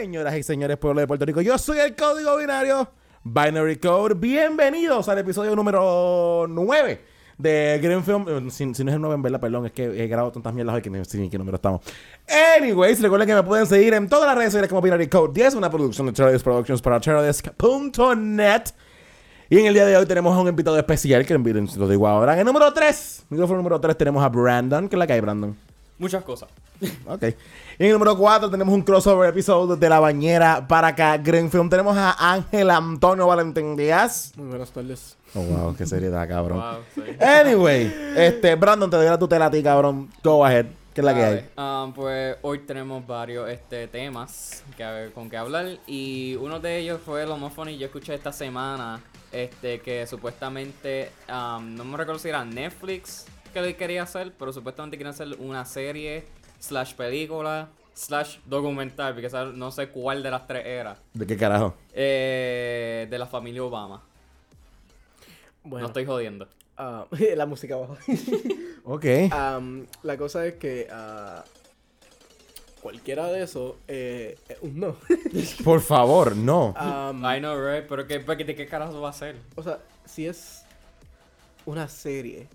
Señoras y señores, pueblo de Puerto Rico, yo soy el código binario Binary Code. Bienvenidos al episodio número 9 de Green Film. Eh, Si, no es el 9 en verdad, perdón, es que he grabado tantas mierdas hoy que no sé ni qué número estamos. Anyways, recuerden que me pueden seguir en todas las redes sociales como Binary Code 10, una producción de Terrorist Productions para terrorist.net. Y en el día de hoy tenemos a un invitado especial que lo digo ahora. En el número 3, micrófono número 3, tenemos a Brandon. ¿Qué es la que hay, Brandon? Muchas cosas. Ok. Y en el número 4 tenemos un crossover episodio de La Bañera para acá. Green Film. Tenemos a Ángel Antonio Valentín Díaz. Muy buenas tardes. Oh, wow, qué seriedad, cabrón. Wow, sí. Anyway, este, Brandon, te doy la tutela a ti, cabrón. Go ahead. ¿Qué es la que hay? Um, pues hoy tenemos varios este, temas que, con que hablar y uno de ellos fue lo más funny. Yo escuché esta semana este, que supuestamente, um, no me recuerdo si era Netflix que le quería hacer, pero supuestamente quieren hacer una serie slash película slash documental, porque no sé cuál de las tres era, ¿De qué carajo? eh, de la familia Obama. Bueno, No estoy jodiendo. ah, la música abajo. Ok. Am, la cosa es que ah, cualquiera de esos eh, es un no. Por favor, no. Am, I know, right? Pero ¿qué, ¿de qué carajo va a ser? o sea, si es una serie,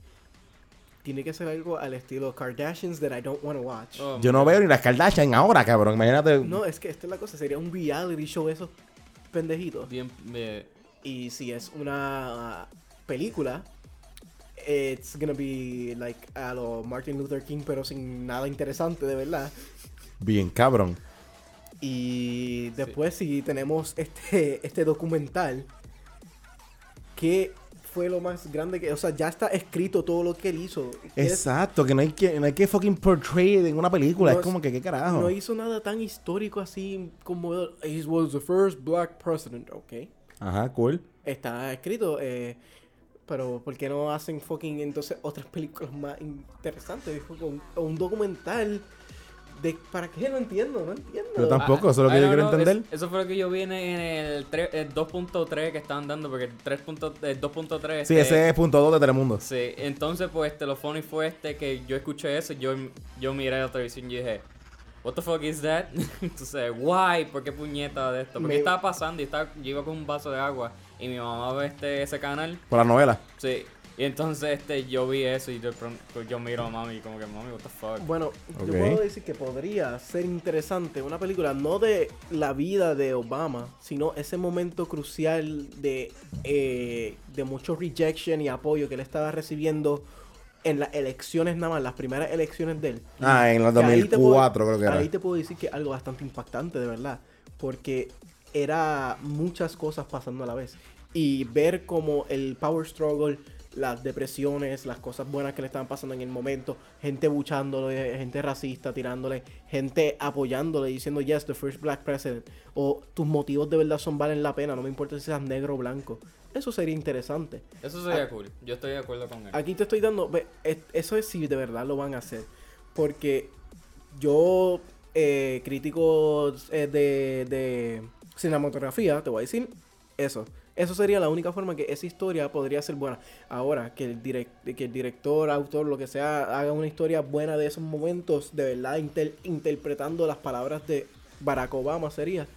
tiene que ser algo al estilo Kardashians that I don't want to watch. Oh, Yo no veo ni las Kardashian ahora, cabrón. Imagínate. No, es que esta es la cosa. Sería un reality show esos pendejitos. Bien, eh, Y si es una ah, película, it's gonna be like a lo Martin Luther King, pero sin nada interesante, de verdad. Bien, cabrón. Y después si tenemos este, este documental, ¿qué fue lo más grande que... O sea, ya está escrito todo lo que él hizo. Exacto, que no hay que, no hay que fucking portray en una película. No es como que, ¿qué carajo? No hizo nada tan histórico así como... He was the first black president, ok. Ajá, cool. Está escrito, eh, pero ¿por qué no hacen fucking entonces otras películas más interesantes? Un, un documental de... ¿Para qué? No entiendo, no entiendo. Yo tampoco, Ah, eso es lo que I yo quiero know, entender. es- eso fue lo que yo vi en el, el 2.3 que estaban dando, porque el 3. el 2.3. Sí, este, ese es punto 2 de Telemundo. Sí, entonces pues este, lo funny fue este que yo escuché eso, yo, yo miré la televisión y dije, What the fuck is that? entonces, why? ¿Por qué puñeta de esto? Porque Me- estaba pasando y estaba, yo iba con un vaso de agua y mi mamá ve este, ese canal, Por la novela. sí. Y entonces este, yo vi eso y de pronto pues, yo miro a mami como que, mami, what the fuck. Bueno, Ok. yo puedo decir que podría ser interesante una película no de la vida de Obama, sino ese momento crucial de, eh, de mucho rejection y apoyo que él estaba recibiendo en las elecciones nada más, las primeras elecciones de él. Ah, en te 2004 puedo- creo que era. Ahí te puedo decir que algo bastante impactante, de verdad. Porque era muchas cosas pasando a la vez. Y ver como el power struggle, las depresiones, las cosas buenas que le estaban pasando en el momento, gente buchándole, gente racista tirándole, gente apoyándole, diciendo, yes, the first black president. O tus motivos de verdad son valen la pena, no me importa si seas negro o blanco. Eso sería interesante. Eso sería cool, yo estoy de acuerdo con él. Aquí te estoy dando, eso es si de verdad lo van a hacer. Porque yo, eh, crítico eh, de, de cinematografía, te voy a decir eso. Eso sería la única forma que esa historia podría ser buena. Ahora, que el, direct, que el director, autor, lo que sea, haga una historia buena de esos momentos, de verdad, inter- interpretando las palabras de Barack Obama sería.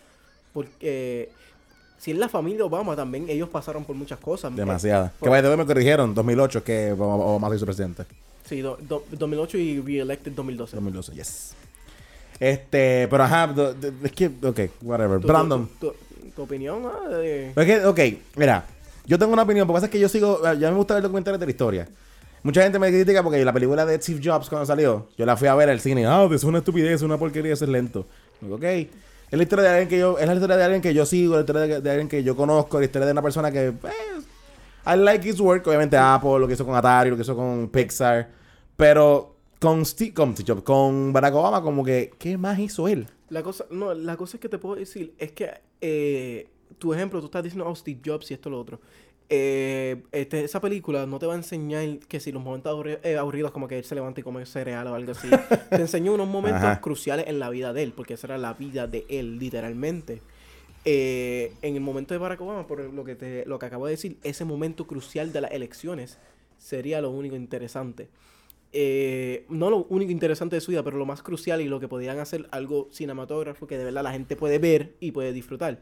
Porque si es la familia Obama también, ellos pasaron por muchas cosas. Demasiada. por- Que vaya, me corrigieron. 2008 que Obama se hizo presidente. Sí, do- do- 2008 y re-elected 2012. 2012, yes. Este, pero ajá, es que, ok, whatever. Brandon. Tu opinión, de- ok, mira, yo tengo una opinión, porque pasa es que yo sigo, ya me gusta ver documentales de la historia. Mucha gente me critica porque la película de Steve Jobs cuando salió, yo la fui a ver al cine, ah, es una estupidez, es una porquería, eso es lento. Ok, es la historia de alguien que yo, es la historia de alguien que yo sigo, la historia de, alguien que yo conozco, la historia de una persona que, pues, I like his work, obviamente Apple, lo que hizo con Atari, lo que hizo con Pixar, pero con Steve, con, Steve Jobs, con Barack Obama, como que, ¿qué más hizo él? La cosa, no, la cosa es que te puedo decir es que eh, tu ejemplo, tú estás diciendo oh, Steve Jobs y esto lo otro. Eh, este, esa película no te va a enseñar que si los momentos aburri- eh, aburridos como que él se levanta y come cereal o algo así. te enseñó unos momentos Ajá. cruciales en la vida de él, porque esa era la vida de él, literalmente. Eh, en el momento de Barack Obama, por lo que, te, lo que acabo de decir, ese momento crucial de las elecciones sería lo único interesante. Eh, no lo único interesante de su vida, pero lo más crucial y lo que podían hacer algo cinematógrafo que de verdad la gente puede ver y puede disfrutar.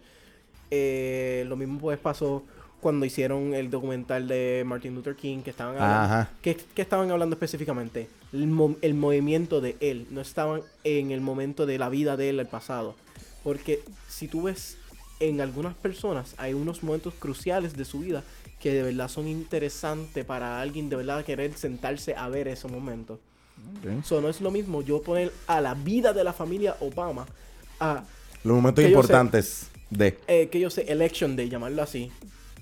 Eh, lo mismo pues pasó cuando hicieron el documental de Martin Luther King, que estaban hablando. ¿qué, qué estaban hablando específicamente? El, mo- el movimiento de él, no estaban en el momento de la vida de él, el pasado. Porque si tú ves en algunas personas, hay unos momentos cruciales de su vida que de verdad son interesantes para alguien de verdad querer sentarse a ver esos momentos. Ok. Eso no es lo mismo yo poner a la vida de la familia Obama a Los momentos sé- importantes de. eh, que yo sé, Election Day, llamarlo así.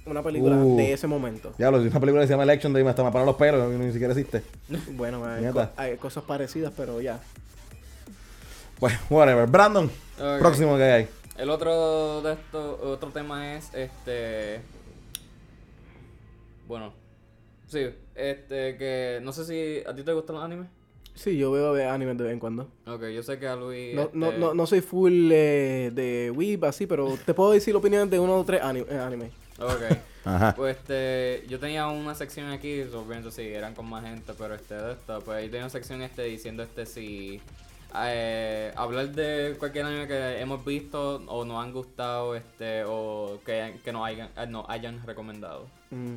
Una película Uh. de ese momento. Ya, lo una película que se llama Election Day me hasta me paran los pelos ni siquiera existe. Bueno, hay, co- hay cosas parecidas, pero ya. Pues, whatever. Brandon, próximo que hay. El otro de esto, otro tema es este. Bueno, sí, este que no sé si a ti te gustan los animes. Sí, yo veo ver anime de vez en cuando. Ok, yo sé que a Luis. No, no, este, no, no soy full eh, de Weeb así, pero te puedo decir opiniones de uno o tres ani- eh, anime. Ok. Ajá. Pues este, yo tenía una sección aquí, obviamente sí, eran con más gente, pero este de esto, pues ahí tenía una sección este diciendo este si eh, hablar de cualquier anime que hemos visto o nos han gustado, este, o que, que nos hayan, eh, nos hayan recomendado. Mm.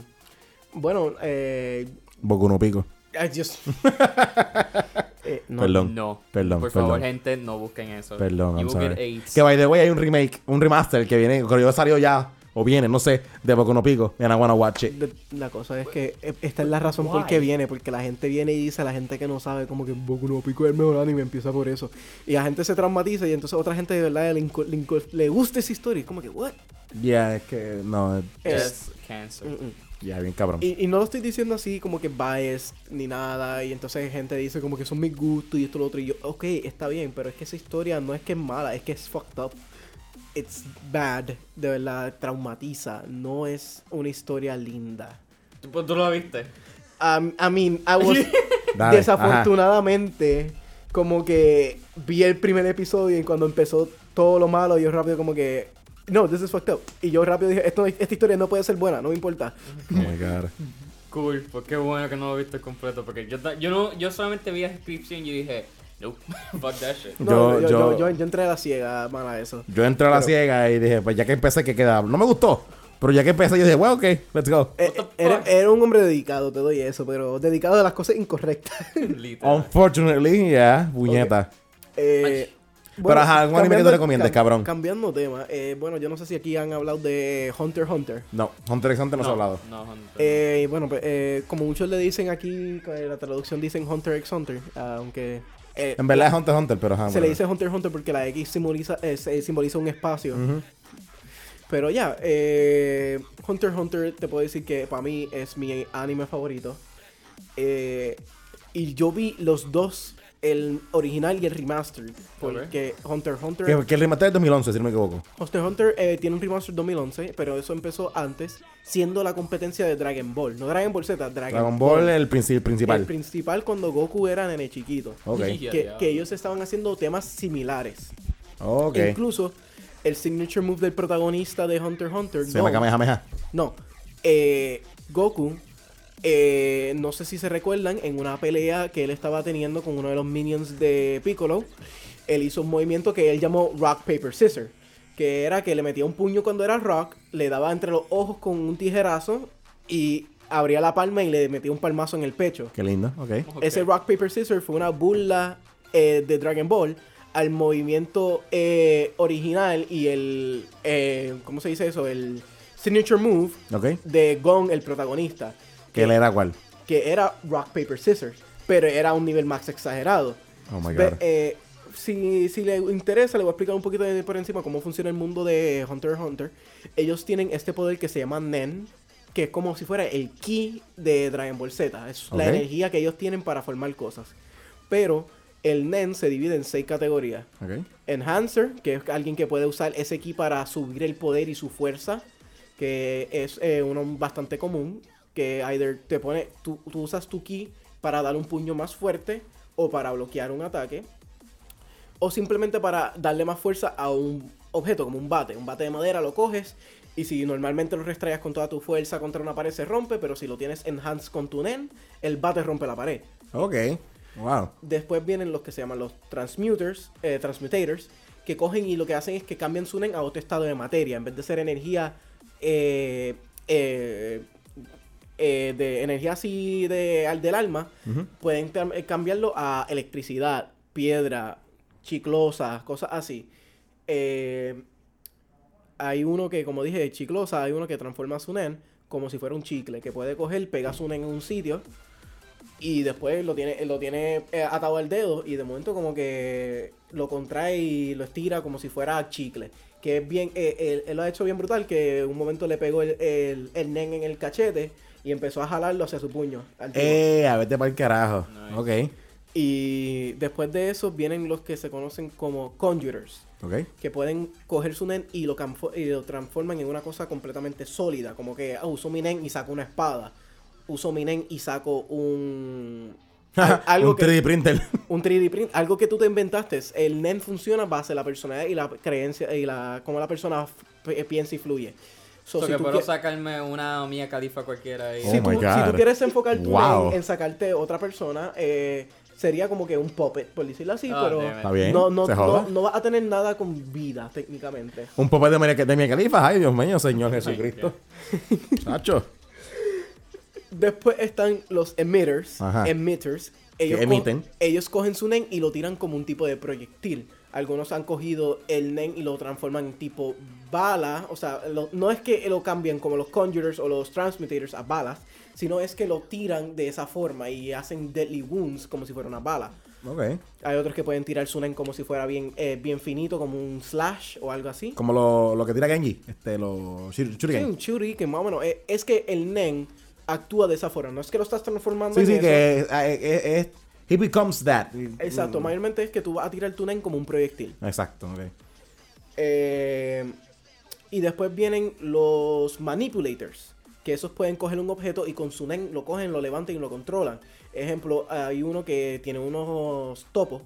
Bueno, eh... Boku no pico. ay, Dios. Eh, no, Perdón. No, Perdón, por favor, perdón. gente, no busquen eso. Perdón, I'm sorry. Que by the way hay un remake, un remaster que viene, que yo salió ya, o viene, no sé, de Boku no pico. And I wanna watch it. La cosa es que esta es la razón por qué viene, porque la gente viene y dice a la gente que no sabe como que Boku no Pico es el mejor anime, empieza por eso. Y la gente se traumatiza y entonces otra gente de verdad le, le le gusta esa historia. y como que, what? Ya, es que, no, Yes, cancer. Mm, mm. ya, bien cabrón. Y, y no lo estoy diciendo así como que bias ni nada. Y entonces gente dice como que son mis gustos y esto y lo otro. Y yo, ok, está bien, pero es que esa historia no es que es mala, es que es fucked up. It's bad, de verdad, traumatiza. No es una historia linda. ¿Tú, pues, tú lo viste? Um, I mean, I was Dale, desafortunadamente como que vi el primer episodio y cuando empezó todo lo malo yo rápido como que no, this is fucked up. Y yo rápido dije, Esto, esta historia no puede ser buena, no me importa. Oh my god. Cool, pues qué bueno que no lo viste completo, porque yo, yo, no, yo solamente vi la descripción y dije, nope, fuck that shit. No, Yo- yo, yo, yo- yo- yo entré a la ciega, man, a eso. Yo entré a la Pero- ciega y dije, pues ya que empecé, que queda? No me gustó. Pero ya que empecé, yo dije, bueno, ok, let's go. Eh, the era, un hombre dedicado, te doy eso, pero dedicado a las cosas incorrectas. Unfortunately, ya, puñeta. Eh, Pero, ajá, ¿algún anime que tú cambiando- recomiendes, cabrón? Cambiando tema, eh, bueno, yo no sé si aquí han hablado de Hunter x Hunter. No, Hunter x Hunter no, se ha hablado. No, Hunter. Eh, bueno, pues, eh, como muchos le dicen aquí, en la traducción dicen Hunter x Hunter, aunque... eh, En verdad es Hunter x Hunter, pero ajá. se le dice Hunter x Hunter porque la X simboliza, eh, simboliza un espacio. Pero ya, eh, Hunter x Hunter te puedo decir que para mí es mi anime favorito. Eh, y yo vi los dos, el original y el remastered. Porque Hunter x Hunter... Que, que el remate es 2011, si no me equivoco. Hunter x Hunter eh, tiene un remaster 2011, pero eso empezó antes, siendo la competencia de Dragon Ball. No Dragon Ball Z, Dragon, Dragon Ball, el princi- principal. El principal cuando Goku era nene chiquito. Ok. Ya, Que, ellos estaban haciendo temas similares. Ok. Incluso el signature move del protagonista de Hunter x Hunter, Se llama Gon- Kamehameha. no, eh, Goku, eh, no sé si se recuerdan, en una pelea que él estaba teniendo con uno de los minions de Piccolo, él hizo un movimiento que él llamó Rock, Paper, Scissor. Que era que le metía un puño cuando era Rock, le daba entre los ojos con un tijerazo y abría la palma y le metía un palmazo en el pecho. Qué lindo, ok. Ok. Ese Rock, Paper, Scissors fue una burla eh, de Dragon Ball al movimiento eh, original y el, eh, ¿cómo se dice eso? El signature move de Gon, el protagonista. ¿Qué él era cuál? Que era Rock, Paper, Scissors. Pero era un nivel más exagerado. Oh my god. eh, si, si le interesa, le voy a explicar un poquito de- por encima cómo funciona el mundo de Hunter x Hunter. Ellos tienen este poder que se llama Nen, que es como si fuera el ki de Dragon Ball Z. Es la energía que ellos tienen para formar cosas. Pero el Nen se divide en seis categorías. Enhancer, que es alguien que puede usar ese ki para subir el poder y su fuerza, que es eh, uno bastante común, que either te pone, tú, tú usas tu ki para dar un puño más fuerte o para bloquear un ataque, o simplemente para darle más fuerza a un objeto, como un bate, un bate de madera lo coges y si normalmente lo restrayas con toda tu fuerza contra una pared se rompe, pero si lo tienes enhanced con tu nen, el bate rompe la pared. Ok. Wow. Después vienen los que se llaman los transmuters, eh, transmutators, que cogen y lo que hacen es que cambian su nen a otro estado de materia. En vez de ser energía eh, eh, eh, de energía así de, al del alma, pueden eh, cambiarlo a electricidad, piedra, chiclosa, cosas así. Eh, hay uno que, como dije, chiclosa, hay uno que transforma su nen como si fuera un chicle, que puede coger, pega su nen en un sitio y después lo tiene, lo tiene atado al dedo y de momento como que lo contrae y lo estira como si fuera chicle. Que es bien, eh, él, él lo ha hecho bien brutal, que un momento le pegó el, el, el nen en el cachete y empezó a jalarlo hacia su puño. al. Eh, a vete para el carajo. Nice. Ok. Y después de eso vienen los que se conocen como conjurers, Ok. que pueden coger su nen y lo, y lo transforman en una cosa completamente sólida, como que ah, uso mi nen y saco una espada, uso mi nen y saco un... al- algo un que, 3D printer. un 3D print, algo que tú te inventaste. El nen funciona base la personalidad y la creencia y la cómo la persona piensa y fluye. So, So si que tú puedo quie- sacarme una mía califa cualquiera y... Oh si, tú, si God. tú quieres enfocar tu Wow. en sacarte otra persona, eh, sería como que un puppet, por decirlo así, Ah, pero. Está bien. no, no, no, no vas a tener nada con vida técnicamente. Un popé de, Mia- de Mia Khalifa. Ay, Dios mío, Señor Jesucristo. Chacho. Después están los emitters. Ajá. Emitters. Que Ellos, emiten. co- ellos cogen su nen y lo tiran como un tipo de proyectil. Algunos han cogido el nen y lo transforman en tipo bala. O sea, lo- no es que lo cambian como los conjurers o los transmutators a balas, sino es que lo tiran de esa forma y hacen deadly wounds como si fuera una bala. Ok. Hay otros que pueden tirar su nen como si fuera bien, eh, bien finito, como un slash o algo así. Como lo, lo que tira Genji. Este, los shur- Sí, shuriken. un shuriken, más o menos. Eh, Es que el nen actúa de esa forma. No es que lo estás transformando Sí, en sí, que es, es- es- es- He becomes that. Exacto, mayormente es que tú vas a tirar tu nen como un proyectil. Exacto, ok. Eh, y después vienen los manipulators, que esos pueden coger un objeto y con su nen lo cogen, lo levantan y lo controlan. Ejemplo, hay uno que tiene unos topos,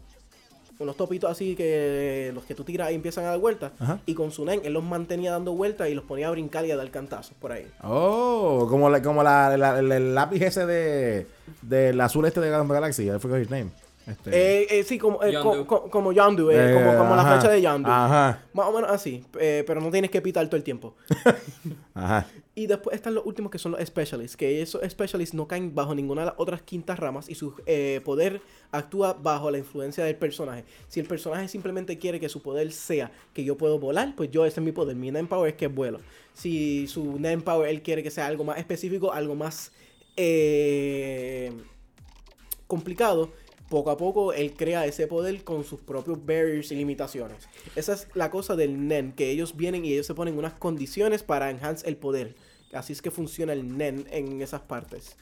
unos topitos así que los que tú tiras y empiezan a dar vueltas. Ajá. Y con su nen él los mantenía dando vueltas y los ponía a brincar y a dar cantazos por ahí. Oh, como, la, como la, la- el, el lápiz ese de del azul este de Galaxy. I forgot his name. Este, Eh, eh, sí, como, eh, Yondu. co- co- como Yondu, eh, eh, como, como la ajá, flecha de Yondu. Ajá, Más o menos así, eh, pero no tienes que pitar todo el tiempo. ajá. Y después están los últimos que son los specialists, que esos specialists no caen bajo ninguna de las otras quintas ramas y su eh, poder actúa bajo la influencia del personaje. Si el personaje simplemente quiere que su poder sea que yo puedo volar, pues yo ese es mi poder. Mi name power es que vuelo. Si su name power él quiere que sea algo más específico, algo más eh, complicado, poco a poco él crea ese poder con sus propios barriers y limitaciones. Esa es la cosa del NEN, que ellos vienen y ellos se ponen unas condiciones para enhance el poder. Así es que funciona el NEN en esas partes.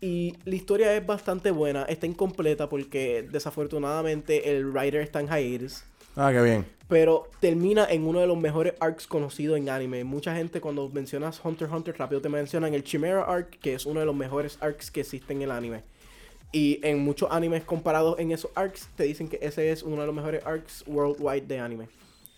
Y la historia es bastante buena, está incompleta porque desafortunadamente el writer está en hiatus. Ah, qué bien. Pero termina en uno de los mejores arcs conocidos en anime. Mucha gente cuando mencionas Hunter x Hunter rápido te mencionan el Chimera Arc, que es uno de los mejores arcs que existen en el anime. Y en muchos animes comparados en esos arcs te dicen que ese es uno de los mejores arcs worldwide de anime.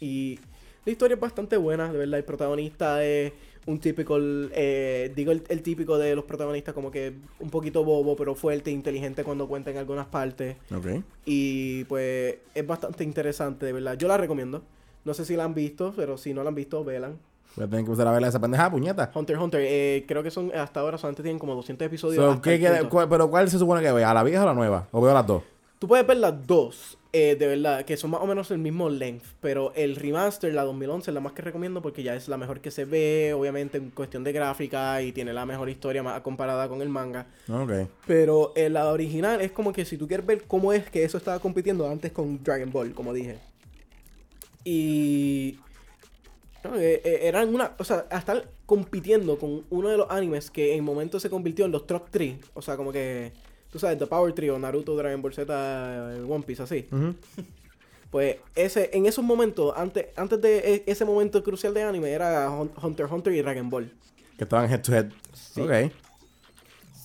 Y la historia es bastante buena, de verdad. El protagonista es un típico, eh, digo el, el típico de los protagonistas como que un poquito bobo, pero fuerte e inteligente cuando cuenta en algunas partes. Ok. Y pues es bastante interesante, de verdad. Yo la recomiendo. No sé si la han visto, pero si no la han visto, velan. Voy a tener que usar a ver esa pendeja, puñeta. Hunter Hunter, eh, creo que son hasta ahora solamente tienen como 200 episodios. So, ¿qué pero ¿cuál se supone que vea? ¿A la vieja o a la nueva? ¿O veo las dos? Tú puedes ver las dos, eh, de verdad, que son más o menos el mismo length. Pero el remaster, la 2011, es la más que recomiendo porque ya es la mejor que se ve, obviamente en cuestión de gráfica y tiene la mejor historia más comparada con el manga. Ok. Pero eh, la original es como que si tú quieres ver cómo es que eso estaba compitiendo antes con Dragon Ball, como dije. Y. no, eh, eh, eran una. O sea, estar compitiendo con uno de los animes que en momento se convirtió en los top 3. O sea, como que. Tú sabes, The Power Trio, Naruto, Dragon Ball Z, One Piece, así. Pues ese, en esos momentos, antes, antes de e- ese momento crucial de anime, era Hun- Hunter x Hunter y Dragon Ball. Que estaban head to head. Ok.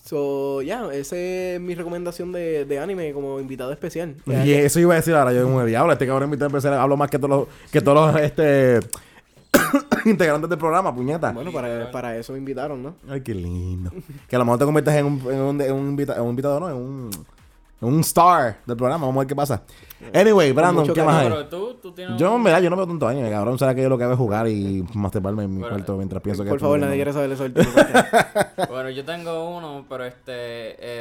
So, ya, esa es mi recomendación de, de anime como invitado especial. Y eso iba a decir ahora, yo como diablo, este cabrón invitado empezar, hablo más que todos los, que todos los este, integrantes del programa, puñeta. Bueno, para, para eso me invitaron, ¿no? Ay, qué lindo. que a lo mejor te conviertes en un, en un, en un invita- en un invitado, ¿no? En un, Un star del programa. Vamos a ver qué pasa. Anyway, Brandon, ¿qué más hay? Pero tú, tú tienes. Yo, en un- verdad, yo no veo tanto anime, cabrón. Sabes que yo lo que hago es jugar y masturbarme en mi Bueno, cuarto mientras pienso que... Por favor, nadie quiere saber eso del. Bueno, yo tengo uno, pero este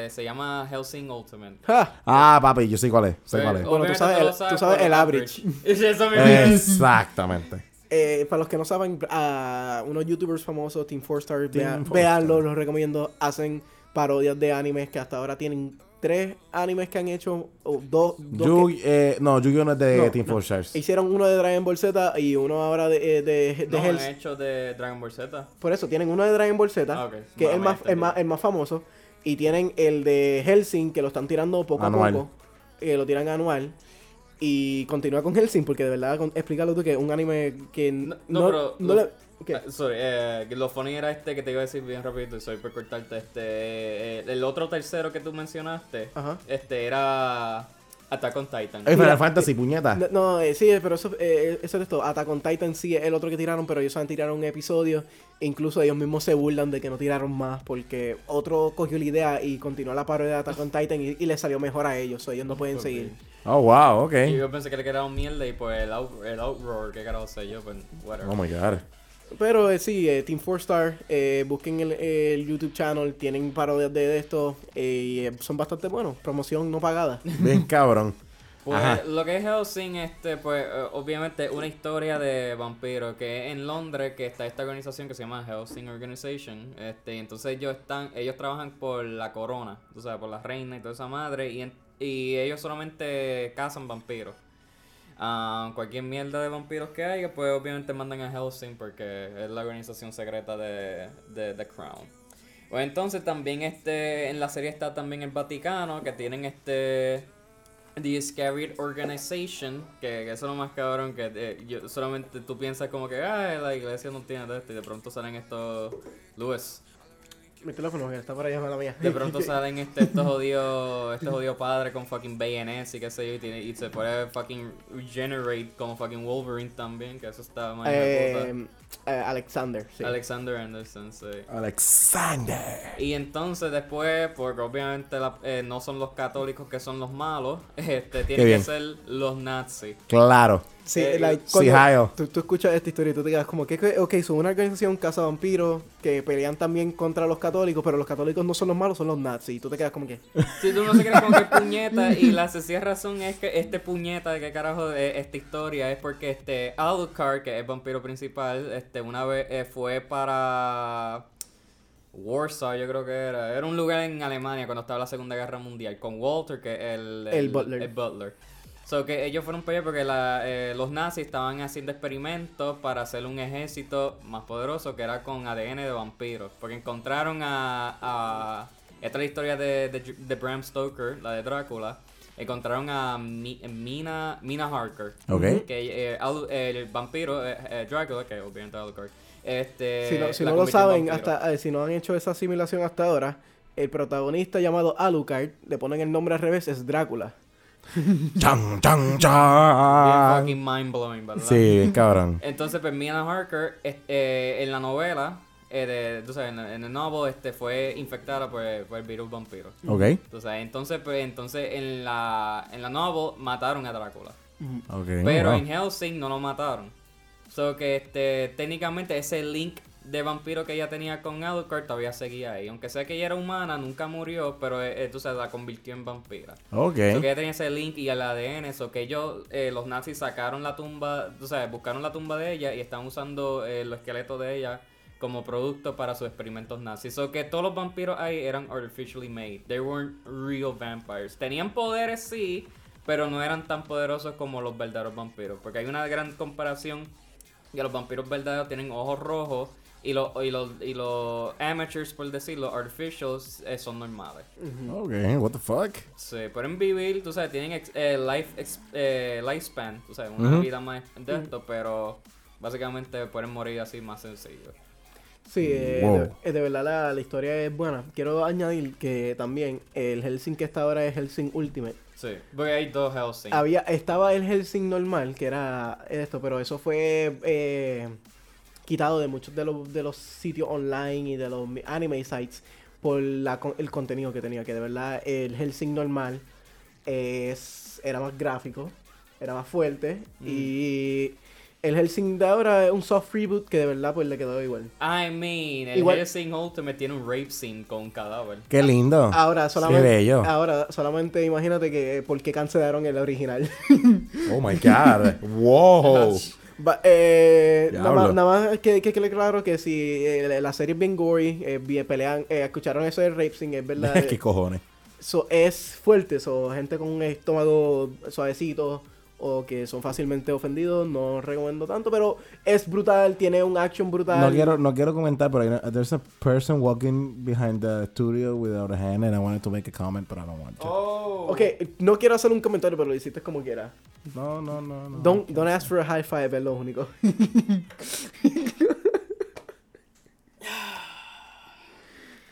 eh, se llama Helsing Ultimate. Ah, papi, yo sé cuál es. Sé cuál es. Bueno, tú sabes el- tú sabes el average. Eso me Exactamente. Eh, para los que no saben, a unos youtubers famosos, Team 4Star, Team vean, 4 véanlo, Star. los recomiendo. Hacen parodias de animes que hasta ahora tienen tres animes que han hecho, o dos, dos Yu, que- eh, no, Yu-Gi-Oh no es de No, Team no. Four Stars. hicieron uno de Dragon Ball Z y uno ahora de, eh, de, de No, Hells- han hecho de Dragon Ball Z. Por eso, tienen uno de Dragon Ball Z, Ah, que es el más, el, más, el más famoso. Y tienen el de Helsing, que lo están tirando poco Anual. a poco. Que lo tiran anual. Y continúa con Helsing, porque de verdad, con- explícalo tú, que es un anime que No, no, no, pero no lo-. Ah, sorry, eh, lo funny era este que te iba a decir bien rapidito y soy por cortarte. Este, eh, el otro tercero que tú mencionaste, Ajá. este era Attack on Titan. Mira, Final Fantasy, puñeta. No, no, eh, sí, pero eso, eh, eso es todo. Attack on Titan sí es el otro que tiraron, pero ellos han tirado un episodio. Incluso ellos mismos se burlan de que no tiraron más, porque otro cogió la idea y continuó la parodia de Attack on Titan y, y le salió mejor a ellos, o ellos no pueden seguir. Oh, wow, ok. Y yo pensé que le quedaron mierda y pues el, out, el Outroar, que carajo sé yo, pues whatever. Oh my god. Pero eh, sí, eh, Team 4Star, eh, busquen el, el YouTube channel, tienen parodias de, de esto eh, y eh, son bastante buenos. Promoción no pagada. Bien cabrón. Pues Ajá. lo que es Hellsing, este, pues eh, obviamente una historia de vampiros que es en Londres que está esta organización que se llama Hellsing Organization, este, y entonces ellos están, ellos trabajan por la corona, tú sabes, por la reina y toda esa madre, y, en- y ellos solamente cazan vampiros. Ah, cualquier mierda de vampiros que haya, pues obviamente mandan a Hellsing porque es la organización secreta de, de The Crown. Pues entonces también este en la serie está también el Vaticano, que tienen este The Iscariot Organization, que, que eso es lo más cabrón, que eh, yo, solamente tú piensas como que, ah, la iglesia no tiene de esto, y de pronto salen estos, Luis, Mi teléfono que está por allá, mala mía. de pronto salen este, estos jodidos, este jodido padre con fucking bayonets y qué sé yo, y, tiene, y se puede fucking regenerate como fucking Wolverine también, que eso está más. Eh, eh, Alexander, sí. Alexander Anderson, sí. Alexander. Y entonces después, porque obviamente la- eh, no son los católicos que son los malos, este tienen que ser los nazis. Claro. Sí, Eh, like, sí, cuando tú, tú escuchas esta historia y tú te quedas como que, ok, son una organización caza vampiros que pelean también contra los católicos, pero los católicos no son los malos, son los nazis. Y tú te quedas como que, Si tú no se quieres como que puñeta, y la sencilla razón es que este puñeta de qué carajo de esta historia es porque este Alucard, que es el vampiro principal, este una vez eh, fue para Warsaw, yo creo que era. Era un lugar en Alemania cuando estaba la Segunda Guerra Mundial, con Walter, que es el, El butler. el butler. So que ellos fueron para allá porque la, eh, los nazis estaban haciendo experimentos para hacer un ejército más poderoso que era con ADN de vampiros. Porque encontraron a. a esta es la historia de, de, de Bram Stoker, la de Drácula. Encontraron a Mi- Mina, Mina Harker. Ok. Que eh, Alu- el vampiro, eh, eh, Drácula, que obviamente es Alucard. Este, si no, si no lo saben, hasta eh, si no han hecho esa asimilación hasta ahora, el protagonista llamado Alucard, le ponen el nombre al revés, es Drácula. Chan, chan, Bien chan. fucking mind blowing, ¿verdad? Sí, bien cabrón. Entonces, pues Mina Harker, es- eh, en la novela, eh, de, tú sabes, en, en el novel, este, fue infectada por, por el virus vampiro. Ok. Tú sabes, entonces, pues, entonces en la, en la novel mataron a Drácula. Pero wow. en Helsing no lo mataron. So que este, técnicamente ese link de vampiro que ella tenía con Alucard todavía seguía ahí. Aunque sea que ella era humana, nunca murió, pero eh, eh, tú sabes, la convirtió en vampira. Ok. So que ella tenía ese link y el ADN, eso que ellos, eh, los nazis sacaron la tumba, tú sabes, buscaron la tumba de ella y están usando eh, los esqueletos de ella como producto para sus experimentos nazis. So que todos los vampiros ahí eran artificially made. They weren't real vampires. Tenían poderes, sí, pero no eran tan poderosos como los verdaderos vampiros. Porque hay una gran comparación que los vampiros verdaderos tienen ojos rojos y los, y los, y los amateurs, por decirlo, artificials, eh, son normales. Ok, what the fuck? Se pueden vivir, tú sabes, tienen ex- eh, life ex- eh, lifespan, tú sabes, una vida más de esto, pero básicamente pueden morir así más sencillo. Sí, eh, Wow. de, de verdad la, la historia es buena. Quiero añadir que también el Helsing que está ahora es Helsing Ultimate. Sí, porque hay dos Hellsing. Había, estaba el Helsing normal, que era esto, pero eso fue eh, quitado de muchos de los, de los sitios online y de los anime sites por la, con- el contenido que tenía. Que de verdad el Helsing normal es, era más gráfico, era más fuerte. Mm. Y el Helsing de ahora es un soft reboot que de verdad pues le quedó igual. I mean, el Igual- Hellsing Ultimate tiene un rape scene con un cadáver. Qué lindo. Ahora solamente, bello. ahora solamente imagínate que por qué cancelaron el original. Oh my god. wow. Eh, nada, más, nada más que, que claro que si eh, la serie es bien gory, eh, bien pelean, eh, escucharon eso de rape scene, es verdad. Qué cojones. So, es fuerte, so, gente con un estómago suavecito o que son fácilmente ofendidos, no recomiendo tanto, pero es brutal, tiene un action brutal. No quiero, no quiero comentar, pero hay una- there's a person walking behind the studio without a hand and I wanted to make a comment, but I don't want to. Oh. Ok, no quiero hacer un comentario, pero lo hiciste como quiera. No, no, no, no. Don't, don't ask for a high five, es lo único.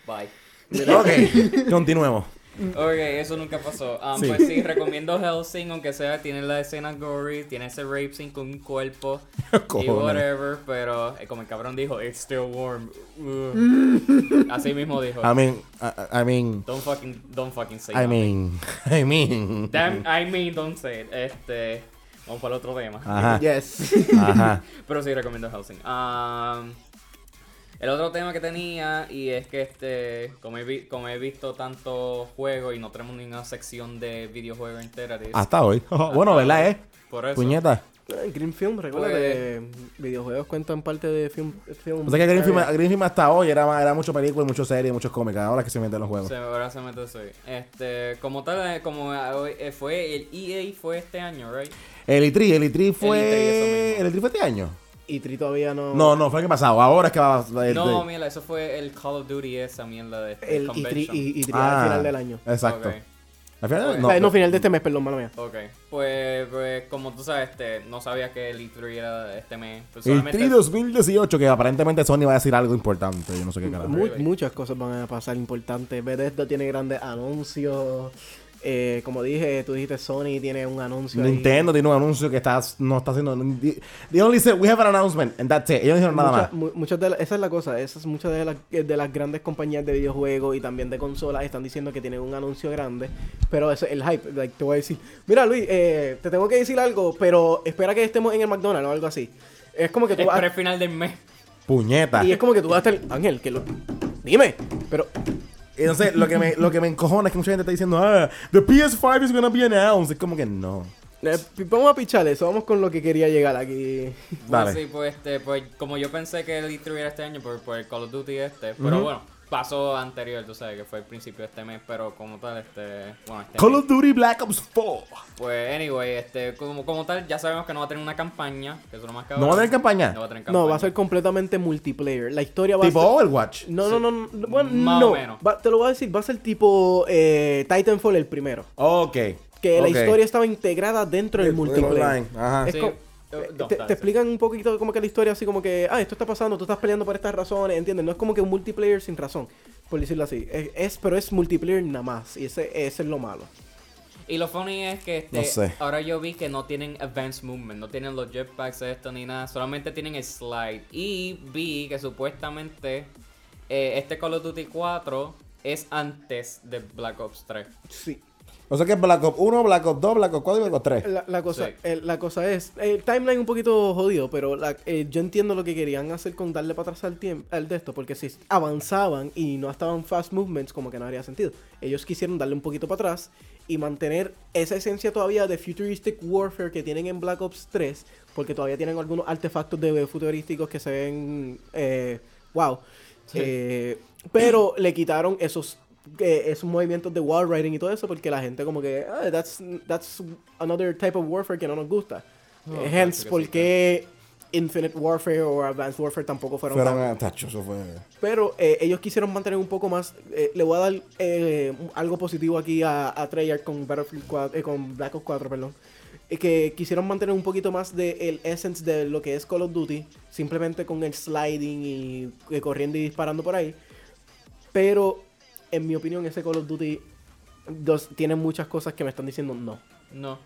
Bye. Ok, continuemos. Ok, eso nunca pasó. Um, Sí. Pues sí, recomiendo Hellsing, aunque sea, tiene la escena gory, tiene ese rape scene con un cuerpo y whatever, pero eh, como el cabrón dijo, it's still warm. Así mismo dijo. I mean, I, I mean, Don't fucking, don't fucking say I nothing. mean, I mean. Damn, I mean, don't say it. Este, vamos para el otro tema. Ajá, Yes. ajá. Pero sí recomiendo Helsing. Um, el otro tema que tenía, y es que este, como he, vi- como he visto tanto juego y no tenemos ninguna sección de videojuego entera, de- Hasta hoy. bueno, ¿verdad, eh? por eso. Puñeta. Eh, Green Film, recuerda Pues- que videojuegos cuentan parte de film. film O sea que Green Film, area. Green Film hasta hoy era, era mucho película, mucho serie, muchos cómics. Ahora es que se meten los juegos. Se, ahora se mete eso. Este, como tal, eh, como eh, fue el EA fue este año, right? El E3, el E3 fue. E3, eso El E3 fue este año. Y Tri todavía no. No, no, fue el año pasado. Ahora es que va a. el- No, el- mira, eso fue el Call of Duty esa mierda de este El y Tri, y, y Tri Ah, al final del año. Exacto. Ok. Al final, Ok. no, No, no, final de este mes, perdón, mala mía. Ok, pues, pues como tú sabes, este, no sabía que el E3 era este mes. Pues El solamente- E3 2018, que aparentemente Sony va a decir algo importante. Yo no sé qué carajo. Mu- muchas cosas van a pasar importantes. Bethesda tiene grandes anuncios. Eh, como dije, tú dijiste Sony tiene un anuncio. ahí. Nintendo tiene un anuncio que está, no está haciendo. They only said, we have an announcement, and that's it. Ellos no dijeron nada Mucha- más. mu- muchas de la- esa es la cosa, esas muchas de las, de las grandes compañías de videojuegos y también de consolas están diciendo que tienen un anuncio grande, pero eso el hype, like, te voy a decir, mira Luis, eh, te tengo que decir algo, pero espera que estemos en el McDonald's o algo así. Es como que tú Es vas para el final del mes. Puñeta. y es como que tú vas a estar, Ángel, que lo dime, pero Entonces, lo que, me, lo que me encojona es que mucha gente está diciendo, ah, the PS5 is gonna be announced. Es como que no. eh, vamos a pichar eso, vamos con lo que quería llegar aquí. Dale. Pues sí, pues, este, pues como yo pensé que el E3 era este año por, por el Call of Duty este, pero bueno, pasó anterior, tú sabes, que fue el principio de este mes, pero como tal, este, bueno, este Call mes, of Duty Black Ops 4. pues anyway, este, como, como tal, ya sabemos que no va a tener una campaña, que eso es lo más cabrón. ¿No va a tener campaña? No va a tener campaña. No, va a ser completamente multiplayer. La historia va Tipo a ser Overwatch. No, no, no, no, bueno, Más no. o menos. Va- te lo voy a decir, va a ser tipo eh, Titanfall el primero. Ok. Que la historia estaba integrada dentro del El- el multiplayer. online, Ajá. Es Sí. Eh, eh, te, explican un poquito como que la historia así como que, ah, esto está pasando, tú estás peleando por estas razones, ¿entiendes? No es como que un multiplayer sin razón, por decirlo así. Es, es- pero es multiplayer nada más, y ese, ese es lo malo. Y lo funny es que este, No sé. ahora yo vi que no tienen advanced movement, no tienen los jetpacks esto ni nada, solamente tienen el slide. Y vi que supuestamente eh, este Call of Duty 4 es antes de Black Ops 3. Sí. O sea que es Black Ops 1, Black Ops 2, Black Ops 4 y Black Ops 3. La, la cosa, Sí. eh, la cosa es, el timeline un poquito jodido, pero la- eh, yo entiendo lo que querían hacer con darle para atrás al tiempo, al de esto, porque si avanzaban y no estaban fast movements, como que no haría sentido. Ellos quisieron darle un poquito para atrás y mantener esa esencia todavía de futuristic warfare que tienen en Black Ops 3, porque todavía tienen algunos artefactos de futurísticos que se ven, eh, wow. Sí. Eh, pero le quitaron esos eh, esos movimientos de wall riding y todo eso porque la gente como que ah, that's that's another type of warfare que no nos gusta. No, Eh, Hence, ¿por qué Infinite Warfare o Advanced Warfare tampoco fueron, Fueron tan- a tacho, eso fue. Pero eh, ellos quisieron mantener un poco más. eh, le voy a dar eh, algo positivo aquí a, a Treyarch con Battlefield 4, eh, con Black Ops 4, perdón. que quisieron mantener un poquito más del el essence de lo que es Call of Duty, simplemente con el sliding y corriendo y disparando por ahí. Pero, en mi opinión, ese Call of Duty dos, tiene muchas cosas que me están diciendo no. No.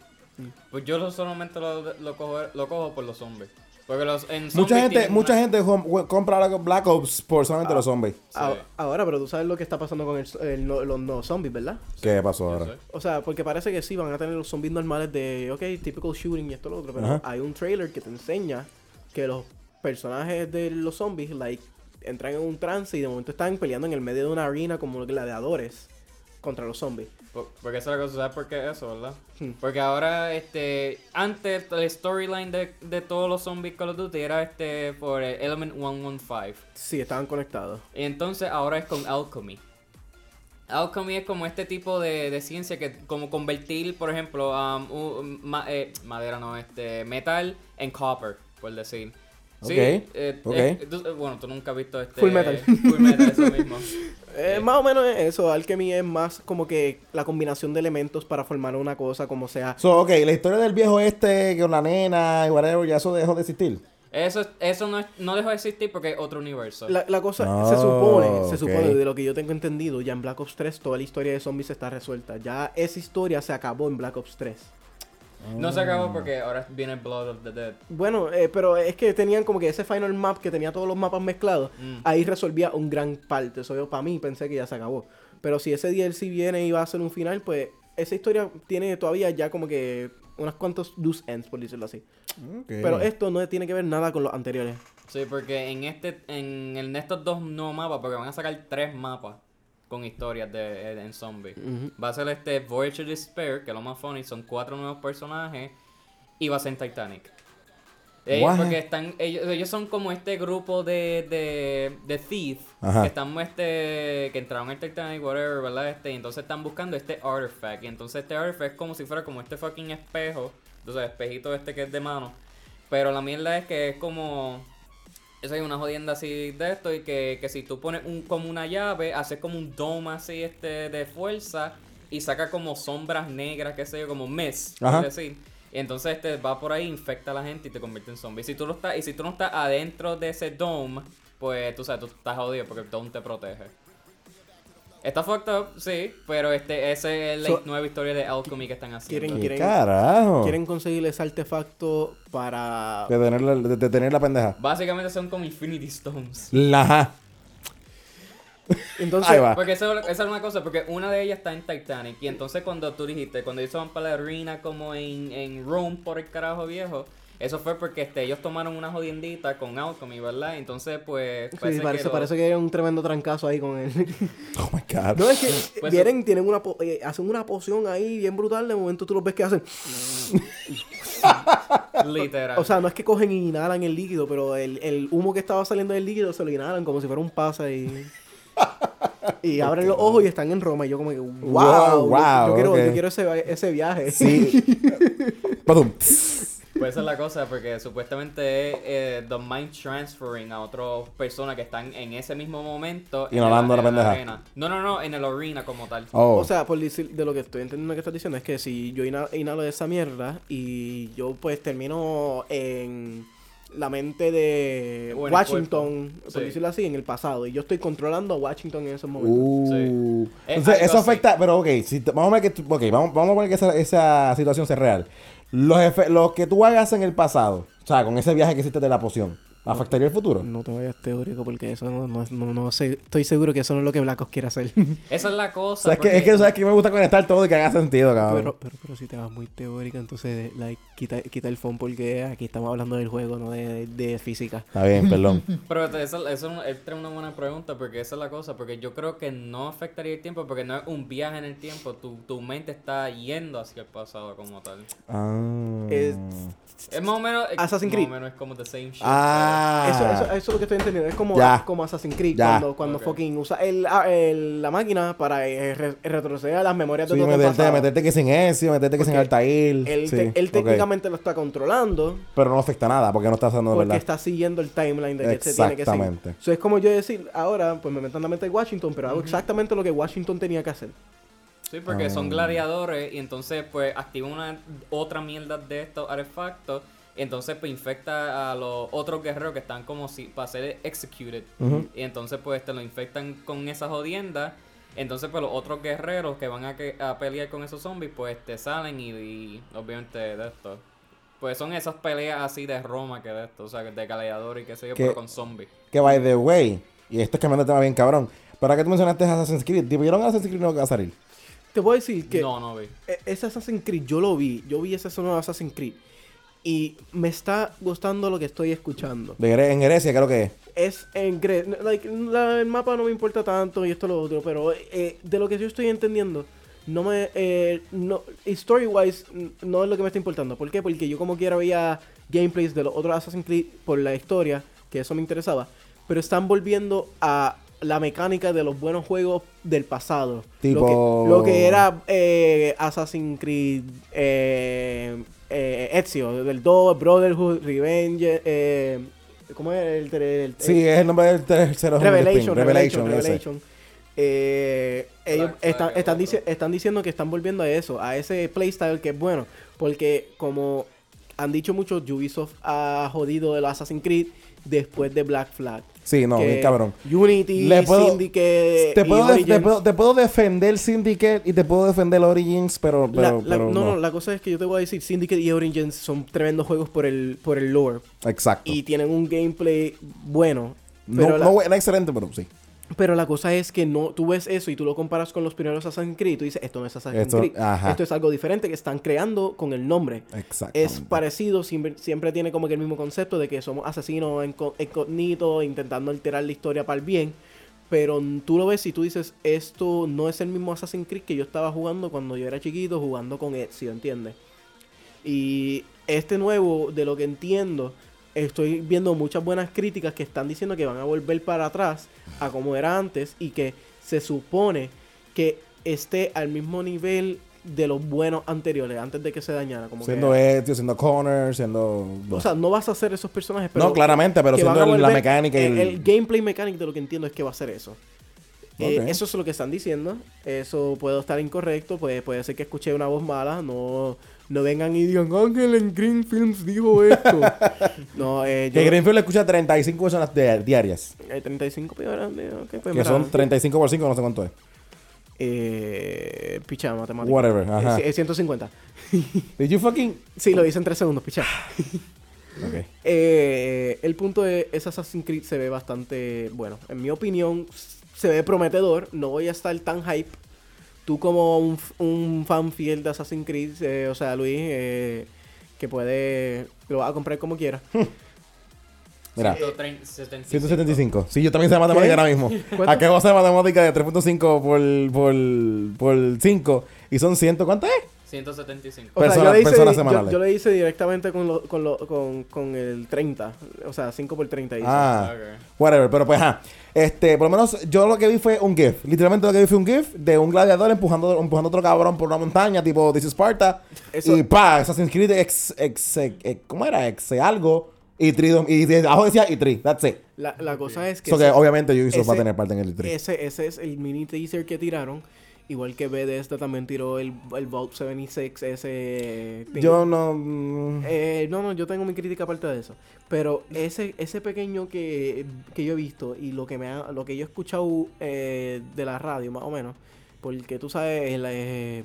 Pues yo solamente lo, lo, cojo, lo cojo por los zombies. Porque los en Mucha gente, mucha una- gente compra la- Black Ops por solamente los zombies. Ah, Sí. Ahora, pero tú sabes lo que está pasando con el, el no- los no zombies, ¿verdad? ¿Qué pasó ahora? O sea, porque parece que sí, van a tener los zombies normales de, ok, typical shooting y esto y lo otro, pero Ajá. hay un trailer que te enseña que los personajes de los zombies, like, entran en un trance y de momento están peleando en el medio de una arena como gladiadores contra los zombies. Por- Porque esa es la cosa, ¿sabes por qué eso, verdad? Hmm. Porque ahora, este, antes el storyline de, de todos los zombies Call of Duty era este por Element 115. Sí, estaban conectados. Y entonces ahora es con Alchemy. Alchemy es como este tipo de, de ciencia que como convertir, por ejemplo, um, un- ma- eh, madera no, este, metal en copper, por decir. Sí, Ok, eh, eh, tú- eh, bueno, tú nunca has visto este... Full Metal. Full Metal, eso mismo. Eh, Eh. Más o menos es eso, Alchemy es más como que la combinación de elementos para formar una cosa como sea. So, ok, la historia del viejo este con la nena y whatever, ya eso dejó de existir. Eso, eso no, es- no dejó de existir porque es otro universo. La, la cosa, Oh, se supone, se supone, de lo que yo tengo entendido, ya en Black Ops 3 toda la historia de zombies está resuelta. Ya esa historia se acabó en Black Ops 3. No se acabó porque ahora viene Blood of the Dead. Bueno, eh, pero es que tenían como que ese final map que tenía todos los mapas mezclados, Mm. ahí resolvía un gran parte. Eso yo para mí pensé que ya se acabó. Pero si ese DLC viene y va a ser un final, pues esa historia tiene todavía ya como que unos cuantos loose ends, por decirlo así. Pero esto no tiene que ver nada con los anteriores. Sí, porque en este, en, en estos dos nuevos mapas, porque van a sacar tres mapas con historias de, eh, en zombies. Ujú. Va a ser este Voyager Despair, que es lo más funny, son cuatro nuevos personajes, y va a ser en Titanic. What? porque están, ellos, ellos son como este grupo de, de, de thief Ajá. que están este, que entraron en Titanic, whatever, ¿verdad? Este, y entonces están buscando este artifact. Y entonces este artifact es como si fuera como este fucking espejo. Entonces, el espejito este que es de mano. Pero la mierda es que es como. Eso hay una jodienda así de esto. Y que, que si tú pones un, como una llave, haces como un dome así este de fuerza. Y saca como sombras negras, qué sé yo, como Ajá. por decir. Y entonces este va por ahí, infecta a la gente y te convierte en zombie. Si tú no estás, y si tú no estás adentro de ese dome, pues tú sabes, tú estás jodido porque el dome te protege. Está fucked up, sí, pero este, esa es la So- nueva historia de Alchemy que están haciendo. Quieren- ¿Qué quieren- carajo? Quieren conseguir ese artefacto para... De tener, la, de, de tener la pendeja. Básicamente son como Infinity Stones. La ajá. Entonces, Ahí va. Porque esa, esa es una cosa, porque una de ellas está en Titanic. Y entonces cuando tú dijiste, cuando ellos van para la arena como en, en Rome por el carajo viejo, eso fue porque este, ellos tomaron una jodiendita con Alchemy, ¿verdad? Entonces pues... sí, parece parece, que lo- parece que hay un tremendo trancazo ahí con él. Oh my god. no, es que Pues vienen, tienen una po- eh, hacen una poción ahí bien brutal, de momento tú los ves que hacen... Literal. O sea, no es que cogen y inhalan el líquido, pero el, el humo que estaba saliendo del líquido se lo inhalan como si fuera un pasa y... y abren los ojos y están en Roma. Y yo como que, wow, Wow, yo- wow, yo, quiero, ok. yo quiero ese, ese viaje. Sí. Padum. Pues esa es la cosa, porque supuestamente es eh, the mind transferring a otras personas que están en ese mismo momento. en Inhalando la pendeja. arena. No, no, no, en el arena como tal. Oh. O sea, por decir, de lo que estoy entendiendo que estás diciendo es que si yo inhalo esa mierda y yo pues termino en la mente de en Washington, por Sí. decirlo así, en el pasado, y yo estoy controlando a Washington en esos momentos. Uh. Sí. Entonces, eso así. afecta, pero ok, si te- vamos a ver que, tú- ok, vamos, vamos a poner que esa, esa situación sea real. Los, los que tú hagas en el pasado, o sea, con ese viaje que hiciste de la poción, ¿afectaría el futuro? No te vayas teórico porque eso no, no, no, no sé, estoy seguro que eso no es lo que Black Ops quiere hacer. Esa es la O cosa. es que, es que, ¿sabes que me gusta conectar todo y que haga sentido, cabrón. pero, pero, pero si te vas muy teórica, entonces like, quita, quita el phone porque aquí estamos hablando del juego, no de, de física. Está bien, perdón. Pero eso, eso es una buena pregunta porque esa es la cosa, porque yo creo que no afectaría el tiempo porque no es un viaje en el tiempo, tu, tu mente está yendo hacia el pasado como tal. Ah. Es- Es más o menos... Assassin's más Creed. o menos es como the same shit. Ah. Eso, eso, eso es lo que estoy entendiendo. Es como, Ya. como Assassin's Creed Ya. cuando, cuando Ok. fucking usa el, el- la máquina para eh, re- retroceder a las memorias de Sí, todo el meterte, meterte que sin Ezio, meterte que sin Porque Altair. Él, sí, te- él ok. técnicamente lo está controlando Pero no afecta nada porque no está haciendo de porque verdad. está siguiendo el timeline de que se tiene que seguir. Exactamente. Eso es como yo decir, ahora pues me meto en la mente de Washington, pero hago exactamente lo que Washington tenía que hacer. Sí, porque Ah. son gladiadores y entonces pues activan una otra mierda de estos artefactos y entonces pues infecta a los otros guerreros que están como si para ser executed y entonces pues te lo infectan con esa jodienda Entonces, pues los otros guerreros que van a, que- a pelear con esos zombies, pues te salen y, y obviamente de esto. Pues son esas peleas así de Roma que de esto, o sea, de gladiador y qué sé yo, Que- pero con zombies. Que by the way, y esto es cambiando de tema bien cabrón. Pero que tú mencionaste Assassin's Creed, ¿vieron Assassin's Creed no va a salir? Te puedo decir que No, no vi. e- ese Assassin's Creed, yo lo vi. Yo vi ese nuevo Assassin's Creed. Y me está gustando lo que estoy escuchando. De Gre- en Grecia creo que es. Es en Gre- like, la- el mapa no me importa tanto y esto lo otro, pero eh, de lo que yo estoy entendiendo, no me. Eh, no, story wise, no es lo que me está importando. ¿Por qué? Porque yo, como quiera, veía gameplays de los otros Assassin's Creed por la historia, que eso me interesaba. Pero están volviendo a la mecánica de los buenos juegos del pasado. Tipo- Lo, que, lo que era eh, Assassin's Creed eh, eh, Ezio, del 2, Brotherhood, Revenge. Eh, ¿Cómo es el, el- el- Sí, es el nombre del tercero. Revelation, Revelation, Revelation. Eh, ellos Black Flag están, es están, otro. dici- están diciendo que están volviendo a eso, a ese playstyle que es bueno. Porque como han dicho muchos, Ubisoft ha jodido el Assassin's Creed después de Black Flag. Sí, no, bien cabrón. Unity, Le puedo- Syndicate Te puedo, te, puedo, te puedo defender Syndicate y te puedo defender Origins, pero, pero, la- pero no, no, la cosa es que yo te voy a decir, Syndicate y Origins son tremendos juegos por el, por el lore. Exacto. Y tienen un gameplay bueno. no, Pero, la, no, no excelente, pero sí. Pero la cosa es que no, tú ves eso y tú lo comparas con los primeros Assassin's Creed y tú dices, esto no es Assassin's Esto- Creed. ajá. Esto es algo diferente que están creando con el nombre. Exacto. Es parecido, siempre, siempre tiene como que el mismo concepto de que somos asesinos incógnitos, intentando alterar la historia para el bien. Pero tú lo ves y tú dices, esto no es el mismo Assassin's Creed que yo estaba jugando cuando yo era chiquito, jugando con Ezio, ¿entiendes? Y este nuevo, de lo que entiendo, estoy viendo muchas buenas críticas que están diciendo que van a volver para atrás a como era antes y que se supone que esté al mismo nivel de los buenos anteriores, antes de que se dañara. Como que- siendo Ezio, siendo Connor, siendo... o sea, no vas a hacer esos personajes, pero. no, claramente, pero que siendo el- la mecánica y el, el... el gameplay mechanic de lo que entiendo es que va a ser eso. Eh, eso es lo que están diciendo. Eso puedo estar incorrecto. Puede, puede ser que escuché una voz mala. No, no vengan y digan, Ángel en Green Films dijo esto. no, eh, yo. Que Greenfield le escucha 35 personas di- diarias. Hay 35 peores. ok, pues Que mira, son 35 por 5, no sé cuánto es. Eh, picha, matemática. Whatever, ajá. Es, es 150. Did you fucking... Sí, lo hice en 3 segundos, picha. Ok. Eh, el punto es, ese Assassin's Creed se ve bastante bueno. En mi opinión, se ve prometedor. No voy a estar tan hype. Tú como un, un fan fiel de Assassin's Creed, eh, o sea, Luis, eh, que puede... Lo va a comprar como quiera. Mira, 175. 175. Sí, yo también sé matemática ¿Qué? ahora mismo. ¿Cuánto? Acabo de hacer matemática de 3.5 por, por, por 5. Y son 100, ¿cuánto es? 175. O sea, yo, le hice, personas yo- semanales. yo le hice directamente con, lo- con, lo- con, con el 30. O sea, 5 por 30. hice. Ah, whatever. Pero pues, ajá. Este, por lo menos yo lo que vi fue un GIF. Literalmente lo que vi fue un GIF de un gladiador empujando, empujando a otro cabrón por una montaña, tipo This is Sparta. Eso- Y pa, Assassin's Creed ex, ex, ex- ¿cómo era? Ex algo. Y tri, y abajo decía y tri. That's it. La, la cosa es que... So que obviamente Ubisoft va a ese- tener parte en el tri. Ese, ese es el mini teaser que tiraron. Igual que Bethesda también tiró el, el Vault 76, ese... thing. Yo no. mm, Eh, no, no, yo tengo mi crítica aparte de eso. Pero ese, ese pequeño que, que yo he visto y lo que me ha- lo que yo he escuchado eh, de la radio, más o menos, porque tú sabes, el, eh,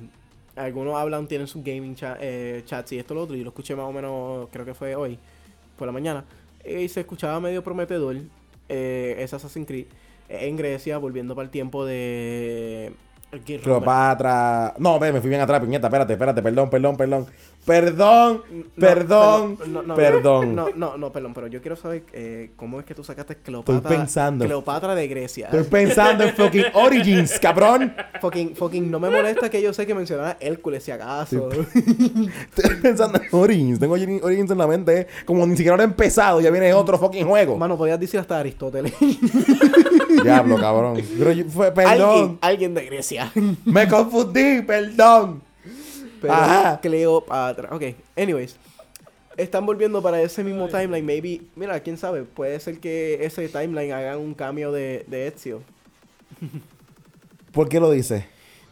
algunos hablan, tienen sus gaming cha- chats y esto lo otro, y lo escuché más o menos, creo que fue hoy, por la mañana, y se escuchaba medio prometedor eh, ese Assassin's Creed en Grecia, volviendo para el tiempo de... ¿qué- Cleopatra. No, ve, me fui bien atrás, piñeta. Espérate, espérate. Perdón, perdón, perdón. Perdón, perdón, no, no, perdón. No, no, no, perdón, pero yo quiero saber eh, cómo es que tú sacaste Cleopatra. pensando. Cleopatra de Grecia. Estoy pensando en fucking Origins, cabrón. Fucking, fucking, no me molesta que yo sé que mencionaba Hércules si acaso. Estoy pensando en Origins. Tengo Origins en la mente. eh. Como ni siquiera lo he empezado, ya viene otro fucking juego. Mano, podías decir hasta Aristóteles. Diablo, cabrón. Pero yo- fue, alguien, perdón. alguien de Grecia. Me confundí, perdón. Pero Ajá. Cleopatra. Ok, anyways. Están volviendo para ese mismo timeline. Maybe, mira, quién sabe. Puede ser que ese timeline hagan un cambio de, de Ezio. ¿Por qué lo dice?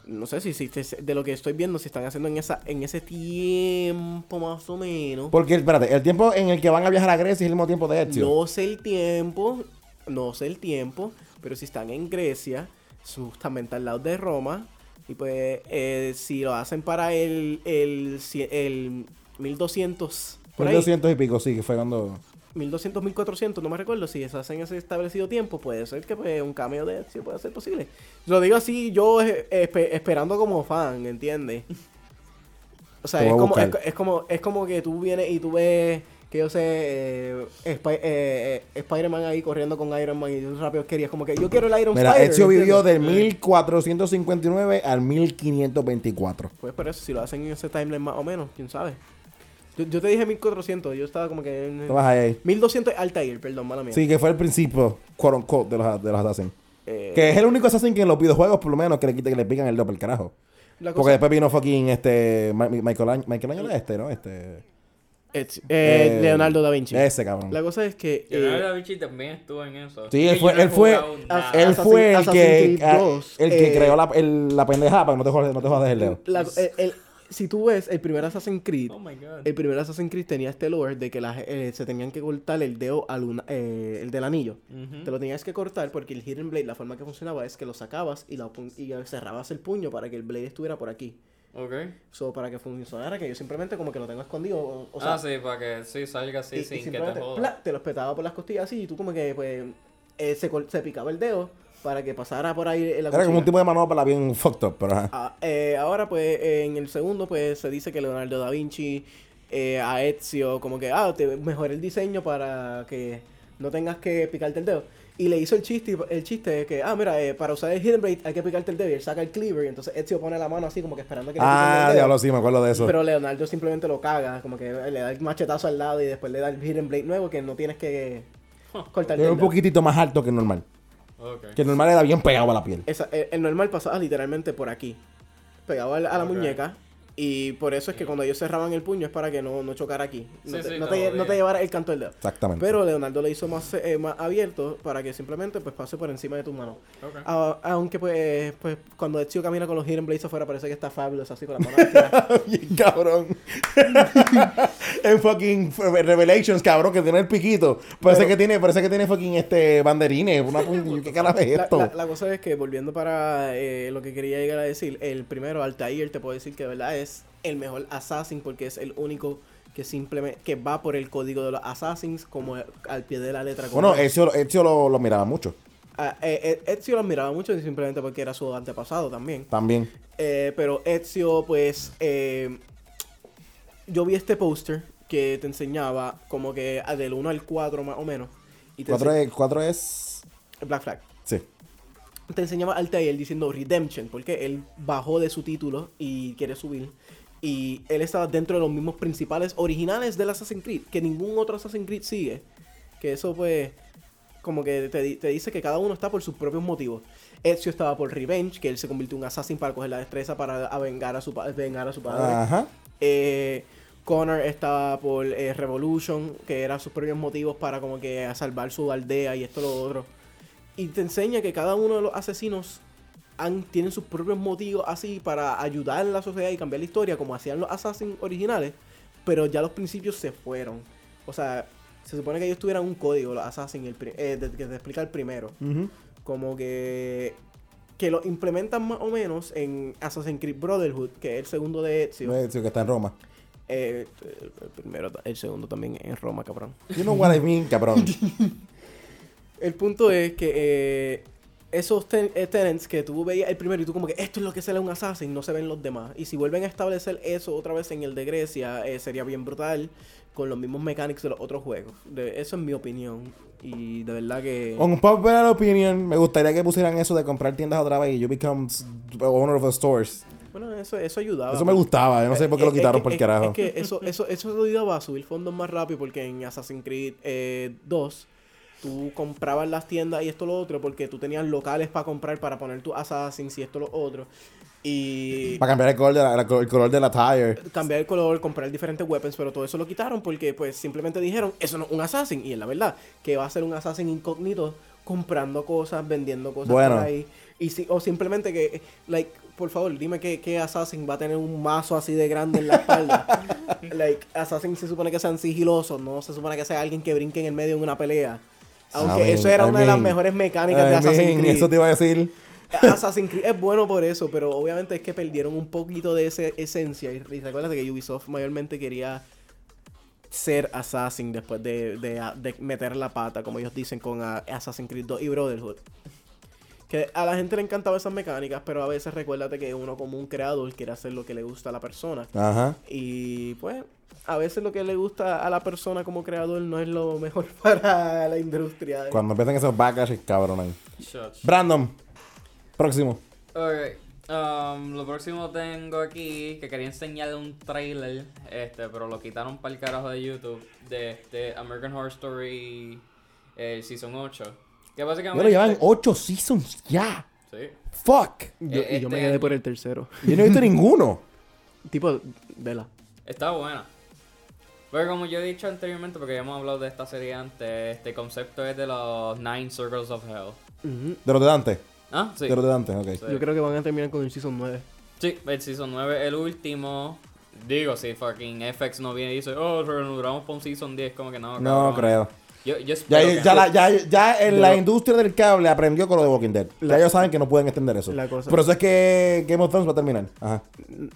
No sé si, si de lo que estoy viendo, si están haciendo en esa en ese tiempo más o menos. Porque, espérate, el tiempo en el que van a viajar a Grecia es el mismo tiempo de Ezio. No sé el tiempo, no sé el tiempo, pero si están en Grecia, justamente al lado de Roma. Y pues, eh, si lo hacen para el, el, el 1200, por ahí, 1200 y pico, sí, que fue cuando... 1200, 1400, no me recuerdo, si se hacen ese establecido tiempo, puede ser que pues, un cambio de Ezio pueda ser posible. Lo digo así, yo eh, espe- esperando como fan, ¿entiendes? O sea, es como, es como, es como que tú vienes y tú ves, que yo sé, eh, Spi- eh, eh, Spider-Man ahí corriendo con Iron Man y tú rápido querías, como que yo quiero el Iron Mira, Spider. Ezio vivió del 1459 al 1524. Pues por eso, si lo hacen en ese timeline más o menos, quién sabe. Yo, yo te dije 1400, yo estaba como que en... Ahí. 1200 Altair, perdón, mala mía. Sí, que fue el principio, quote unquote, de los, de los Assassin. Eh, Que es el único Assassin que en los videojuegos, por lo menos, que le que le pican el doble el carajo. cosa- Porque después vino fucking este. Michael Michelangelo este, ¿no? Este. Ezio- eh, eh, Leonardo da Vinci. Ese cabrón. La cosa es que... eh, Leonardo da Vinci también estuvo en eso. Sí, él fue, él fue, él fue el que, ah, 2, el que eh, creó la, el- la pendeja para que no te jodas, no te jodas el dedo. la- el- el- si tú ves el primer Assassin's Creed, Oh my god. el primer Assassin's Creed tenía este lore de que la- eh, se tenían que cortar el dedo al una- eh, el del anillo. Te lo tenías que cortar porque el Hidden Blade, la forma que funcionaba es que lo sacabas y, lo pu- y cerrabas el puño para que el Blade estuviera por aquí. Ok. So, para que funcionara, que yo simplemente como que lo tengo escondido. O, o sea, ah, sí, para que sí salga así y- y sin que te joda. pla, te lo espetaba por las costillas así y tú como que pues eh, se, col- se picaba el dedo para que pasara por ahí en la Era como un tipo de manopla bien fucked up, pero. Ah, eh, ahora, pues, eh, en el segundo, pues, se dice que Leonardo da Vinci, eh, a Ezio, como que, ah, te mejoré el diseño para que no tengas que picarte el dedo. Y le hizo el chiste, el chiste de que, ah, mira, eh, para usar el Hidden Blade hay que picarte el dedo. Y él saca el cleaver y entonces Ezio pone la mano así como que esperando que le piquen Ah, el dedo. diablo, sí, me acuerdo de eso. Pero Leonardo simplemente lo caga, como que le da el machetazo al lado y después le da el Hidden Blade nuevo que no tienes que cortar Era el un dedo. poquitito más alto que el normal. Que el normal era bien pegado a la piel. Esa- el, el normal pasaba literalmente por aquí, pegado a la, a la Ok. muñeca. Y por eso es que cuando ellos cerraban el puño es para que no, no chocara aquí. No, Sí, te, sí, no te no llevara el canto del dedo. Exactamente. Pero Leonardo le hizo más, eh, más abierto para que simplemente pues pase por encima de tu mano. Aunque pues, pues cuando Ezio camina con los Hidden Blades afuera parece que está fabulous así con manos estiradas. Bien cabrón. en fucking Revelations, cabrón, que tiene el piquito. Parece Pero- que tiene, parece que tiene fucking este banderines. Una, ¿Qué carajo es La, esto? la- la cosa es que volviendo para eh, lo que quería llegar a decir, el primero, Altair, te puedo decir que de verdad es el mejor Assassin porque es el único que simplemente que va por el código de los Assassins como al pie de la letra. bueno. Ezio, Ezio lo, lo miraba mucho. Ah, eh, eh, Ezio lo admiraba mucho simplemente porque era su antepasado también. También. Eh, pero Ezio, pues, eh, yo vi este póster que te enseñaba como que del 1 al 4 más o menos. Y te Cuatro ense- es, cuatro es. Black Flag. Sí. te enseñaba Altair diciendo Redemption, porque él bajó de su título y quiere subir. Y él estaba dentro de los mismos principales originales del Assassin's Creed, que ningún otro Assassin's Creed sigue. Que eso pues, como que te, te dice que cada uno está por sus propios motivos. Ezio estaba por Revenge, que él se convirtió en un assassin para coger la destreza para a vengar a su, vengar a su padre. Ajá. Eh, Connor estaba por eh, Revolution, que eran sus propios motivos para como que a salvar su aldea y esto lo otro. Y te enseña que cada uno de los asesinos han, tienen sus propios motivos así para ayudar en la sociedad y cambiar la historia, como hacían los Assassins originales, pero ya los principios se fueron. O sea, se supone que ellos tuvieran un código, los Assassins, el, eh, que te explica el primero. Como que que lo implementan más o menos en Assassin's Creed Brotherhood, que es el segundo de Ezio. Ezio que está en Roma. Eh, el el primero, el segundo también en Roma, cabrón. You know what I mean, cabrón. El punto es que eh, esos ten- eh, tenants que tú veías el primero y tú como que esto es lo que será un assassin, no se ven los demás. Y si vuelven a establecer eso otra vez en el de Grecia, eh, sería bien brutal con los mismos mechanics de los otros juegos. De, eso es mi opinión. Y de verdad que... On popular opinion, me gustaría que pusieran eso de comprar tiendas otra vez y you become owner of the stores. Bueno, eso, eso ayudaba. Eso me gustaba, yo no sé por qué lo Eh, quitaron por el carajo. Es que eso, eso, eso ayudaba a subir fondos más rápido porque en Assassin's Creed eh, 2 tú comprabas las tiendas y esto lo otro porque tú tenías locales para comprar para poner tu Assassins y esto lo otro. Y Para cambiar el color de la, el color de la tire. cambiar el color, comprar diferentes weapons, pero todo eso lo quitaron porque pues simplemente dijeron, eso no es un assassin. Y es la verdad, que va a ser un assassin incógnito comprando cosas, vendiendo cosas Bueno. por ahí. Y si, o simplemente que, like, por favor, dime qué, qué assassin va a tener un mazo así de grande en la espalda. like, assassin se supone que sean sigilosos, no se supone que sea alguien que brinque en el medio en una pelea. Aunque eso era una de las mejores mecánicas de Assassin's Creed. Eso te iba a decir. Assassin's Creed es bueno por eso, pero obviamente es que perdieron un poquito de esa esencia. Y, y recuerda que Ubisoft mayormente quería ser Assassin después de, de- de meter la pata, como ellos dicen, con Assassin's Creed 2 y Brotherhood. Que a la gente le encantaban esas mecánicas, pero a veces recuérdate que uno como un creador quiere hacer lo que le gusta a la persona. Ajá. Y pues, a veces lo que le gusta a la persona como creador no es lo mejor para la industria. Cuando empiezan esos backlash, cabrón ahí. Brandon, próximo. Ok. Um, lo próximo tengo aquí que quería enseñarle un trailer, este, pero lo quitaron para el carajo de YouTube de este American Horror Story el Season 8. Que Ya básicamente. lo llevan 8 seasons ya. Sí. Fuck. Yo, Eh, y yo me este- quedé por el tercero. Yo no he visto ninguno. tipo, vela. Está buena. Pero como yo he dicho anteriormente, porque ya hemos hablado de esta serie antes, este concepto es de los Nine Circles of Hell. De los de Dante. Ah, sí. De los de Dante, ok. Sí. Yo creo que van a terminar con el Season 9. Sí, el Season 9, el último. Digo, si fucking FX no viene y dice, oh, reanudamos para un Season 10, como que no. No cabrón. creo. Yo, yo Ya, que ya, no. la- ya, ya en Yo la lo- industria del cable aprendió con lo de Walking Dead. Ya ellos saben que no pueden extender eso. La cosa- Por eso es que Game of Thrones va a terminar. Ajá.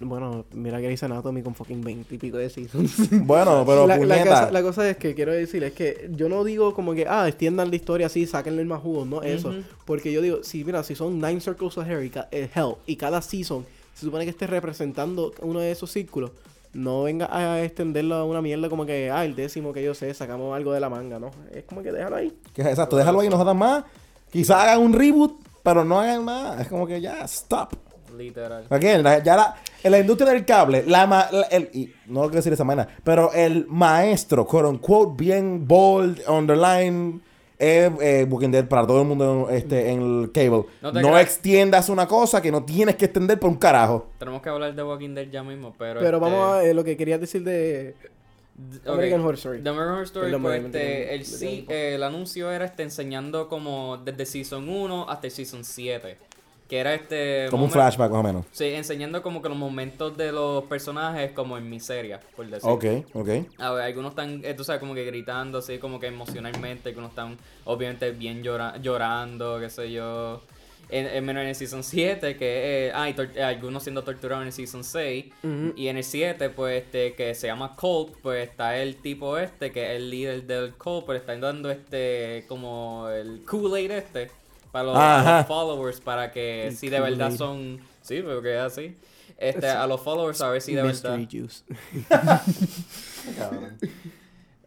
Bueno, mira Grey's Anatomy con fucking 20 y pico de seasons. Bueno, pero la, la puñeta. cosa, la cosa es que quiero decir es que yo no digo como que, ah, extiendan la historia así, sáquenle el más jugo, no eso. Porque yo digo, si mira, si son Nine Circles of eh, Hell, y cada season se supone que esté representando uno de esos círculos, no venga a extenderlo a una mierda como que, ah, el décimo que yo sé, sacamos algo de la manga, ¿no? Es como que déjalo ahí. Que es exacto, déjalo ahí, no jodan más. Quizás hagan un reboot, pero no hagan más. Es como que ya, stop. Literal. Again, la- ya la, en la industria del cable, la, ma- la- el, y no lo quiero decir de esa manera, pero el maestro, quote unquote, bien bold, underline, es eh, Walking Dead para todo el mundo este, en el cable. No extiendas una cosa que no tienes que extender por un carajo. Tenemos que hablar de Walking Dead ya mismo, pero. Pero este, vamos a eh, lo que quería decir de d- ok. American Horror Story. The American Horror Story, pues, este, el, sí, el anuncio era este enseñando como desde Season 1 hasta el Season 7. Que era este. Como un flashback más o menos. Sí, enseñando como que los momentos de los personajes como en miseria, por decir. Ok, ok. A ver, algunos están, eh, tú sabes, como que gritando así, como que emocionalmente, algunos están obviamente bien llora llorando, qué sé yo. En, en menos en el Season 7, que eh, ah, y eh, algunos siendo torturados en el Season 6. Ujú. Y en el 7, pues, este, que se llama Colt, pues está el tipo este, que es el líder del Colt, pero está dando este, como el Kool-Aid este, para los, los followers, para que si de verdad son, sí, porque es así. Este, a los followers a ver si de verdad... Mystery Juice.